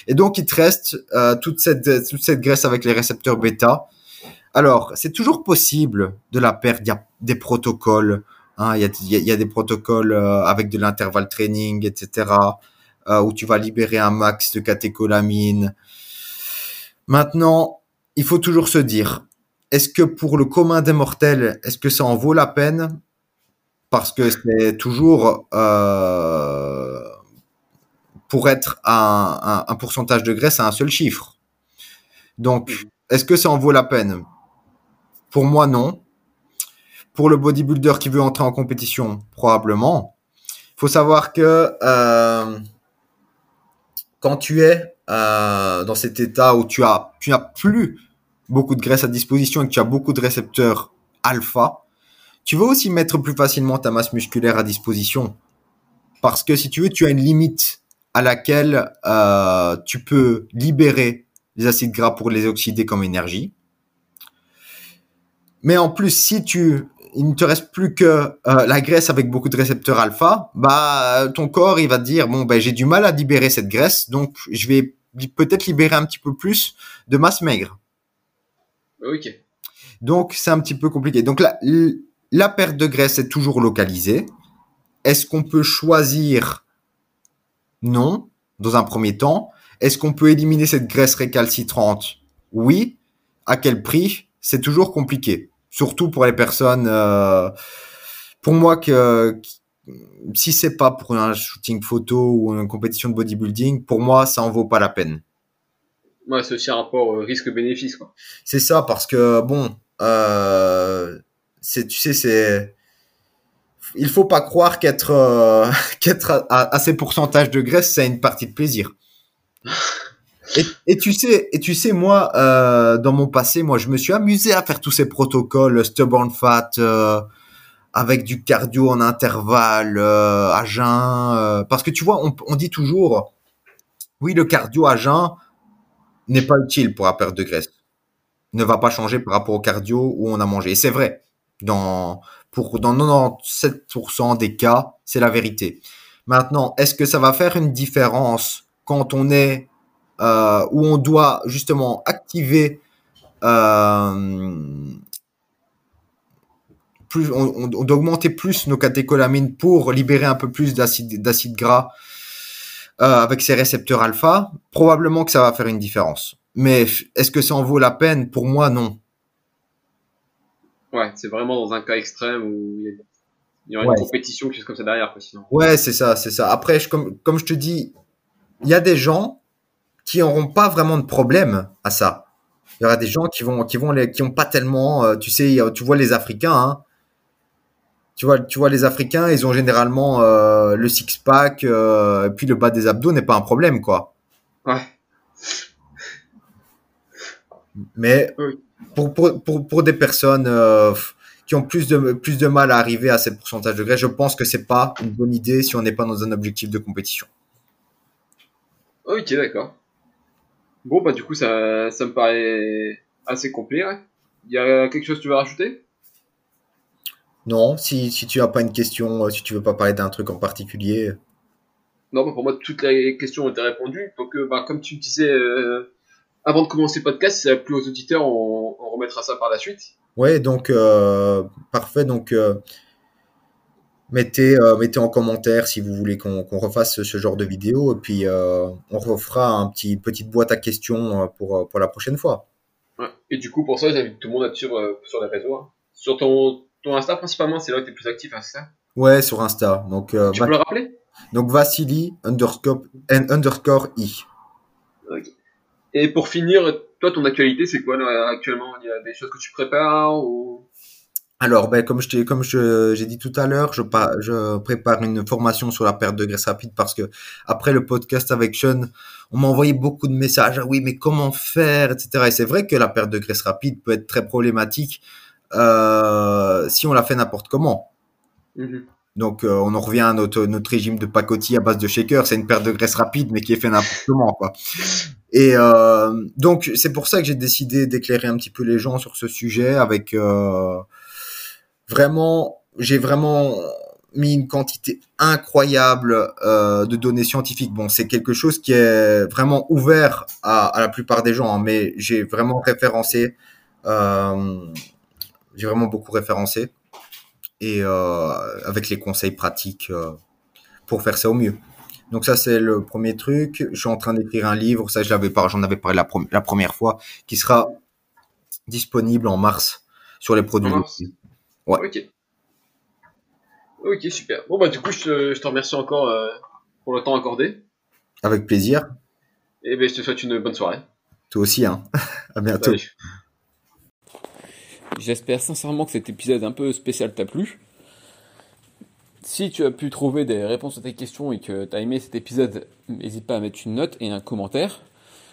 Et donc, il te reste euh, toute, cette, toute cette graisse avec les récepteurs bêta alors, c'est toujours possible de la perdre. Il y a des protocoles. Hein, il, y a, il, y a, des protocoles euh, avec de l'intervalle training, etc., euh, où tu vas libérer un max de catécholamine. Maintenant, il faut toujours se dire, est-ce que pour le commun des mortels, est-ce que ça en vaut la peine? Parce que c'est toujours euh, pour être un, un, un, pourcentage de graisse à un seul chiffre. Donc, mmh. est-ce que ça en vaut la peine? Pour moi, non. Pour le bodybuilder qui veut entrer en compétition, probablement. Il faut savoir que euh, quand tu es euh, dans cet état où tu as, tu n'as plus beaucoup de graisse à disposition et que tu as beaucoup de récepteurs alpha, tu vas aussi mettre plus facilement ta masse musculaire à disposition. Parce que si tu veux, tu as une limite à laquelle euh, tu peux libérer les acides gras pour les oxyder comme énergie. Mais en plus, si tu, il ne te reste plus que euh, la graisse avec beaucoup de récepteurs alpha, bah ton corps il va te dire bon ben j'ai du mal à libérer cette graisse, donc je vais peut-être libérer un petit peu plus de masse maigre. Ok. Donc c'est un petit peu compliqué. Donc la, la perte de graisse est toujours localisée. Est-ce qu'on peut choisir? Non, dans un premier temps. Est-ce qu'on peut éliminer cette graisse récalcitrante? Oui. À quel prix? C'est toujours compliqué surtout pour les personnes. Euh, pour moi, que, si c'est pas pour un shooting photo ou une compétition de bodybuilding, pour moi, ça en vaut pas la peine. Ouais, c'est aussi un rapport risque-bénéfice, quoi. C'est ça, parce que bon, euh, c'est, tu sais, c'est, il faut pas croire qu'être, euh, qu'être à, à, ces pourcentages de graisse, c'est une partie de plaisir. Et, tu sais, et tu sais, moi, euh, dans mon passé, moi, je me suis amusé à faire tous ces protocoles stubborn fat euh, avec du cardio en intervalle, euh, à jeun, euh, parce que tu vois, on, on, dit toujours, oui, le cardio à jeun n'est pas utile pour la perte de graisse, ne va pas changer par rapport au cardio où on a mangé. Et c'est vrai, dans pour dans 97% des cas, c'est la vérité. Maintenant, est-ce que ça va faire une différence quand on est euh, où on doit justement activer euh, plus, on, on, doit augmenter plus nos catécholamines pour libérer un peu plus d'acide, gras euh, avec ces récepteurs alpha, probablement que ça va faire une différence. Mais est-ce que ça en vaut la peine? Pour moi, non. Ouais, c'est vraiment dans un cas extrême où il y aura une compétition, quelque chose comme ça derrière. Quoi, sinon. Ouais, c'est ça, c'est ça. Après, je, comme, comme je te dis, il y a des gens qui n'auront pas vraiment de problème à ça. Il y aura des gens qui vont, qui vont, les, qui ont pas tellement, euh, tu sais, tu vois les Africains, hein, tu vois, tu vois les Africains, ils ont généralement euh, le six pack, euh, et puis le bas des abdos n'est pas un problème, quoi. Ouais. Mais pour, pour, pour, pour, des personnes euh, qui ont plus de, plus de mal à arriver à ces pourcentages de graisse, je pense que c'est pas une bonne idée si on n'est pas dans un objectif de compétition. Ok, d'accord. Bon, bah du coup, ça, ça me paraît assez complet. Il y a quelque chose que tu veux rajouter? Non, si, si tu n'as pas une question, euh, si tu veux pas parler d'un truc en particulier. Non, bah pour moi, toutes les questions ont été répondues. Donc, euh, bah, comme tu disais euh, avant de commencer le podcast, si ça a plu aux auditeurs, on, on, remettra ça par la suite. Ouais, donc euh, parfait. Donc, mettez, euh, mettez en commentaire si vous voulez qu'on qu refasse ce, ce, genre de vidéo et puis euh, on refera un petit petite boîte à questions euh, pour, pour la prochaine fois. Ouais. Et du coup, pour ça, j'invite tout le monde à te suivre sur les réseaux. hein. Sur ton, ton Insta, principalement, c'est là où tu es plus actif, hein, c'est ça? Ouais, sur Insta. Donc, euh, Tu peux le rappeler? Donc Vassili underscore, underscore I. Et pour finir, toi, ton actualité, c'est quoi là, actuellement? Il y a des choses que tu prépares ou... Alors, ben, comme je comme je, j'ai dit tout à l'heure, je, je prépare une formation sur la perte de graisse rapide parce que après le podcast avec Sean, on m'a envoyé beaucoup de messages. Ah oui, mais comment faire, etc. Et c'est vrai que la perte de graisse rapide peut être très problématique euh, si on la fait n'importe comment. Mhm. Donc, euh, on en revient à notre, notre régime de pacotille à base de shaker. C'est une perte de graisse rapide, mais qui est fait n'importe comment, quoi. Et euh, donc, c'est pour ça que j'ai décidé d'éclairer un petit peu les gens sur ce sujet avec euh, vraiment, j'ai vraiment mis une quantité incroyable euh, de données scientifiques. Bon, c'est quelque chose qui est vraiment ouvert à, à la plupart des gens, hein, mais j'ai vraiment référencé, euh, j'ai vraiment beaucoup référencé et euh, avec les conseils pratiques pour faire ça au mieux. Donc ça c'est le premier truc. Je suis en train d'écrire un livre, ça je l'avais pas, j'en avais parlé la, première fois, qui sera disponible en mars sur les produits. Ouais. Ok. Ok, super. Bon, bah, du coup, je te, je te remercie encore euh, pour le temps accordé. Avec plaisir. Et ben, je te souhaite une bonne soirée. Toi aussi, hein. à bientôt. Salut. J'espère sincèrement que cet épisode un peu spécial t'a plu. Si tu as pu trouver des réponses à tes questions et que tu as aimé cet épisode, n'hésite pas à mettre une note et un commentaire,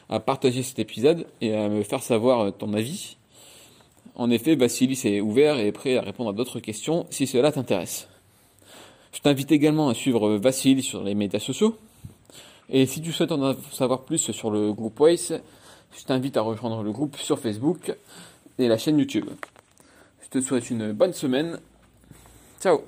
à partager cet épisode et à me faire savoir ton avis. En effet, Vassilis est ouvert et est prêt à répondre à d'autres questions si cela t'intéresse. Je t'invite également à suivre Vassilis sur les médias sociaux. Et si tu souhaites en savoir plus sur le groupe Waze, je t'invite à rejoindre le groupe sur Facebook et la chaîne YouTube. Je te souhaite une bonne semaine. Ciao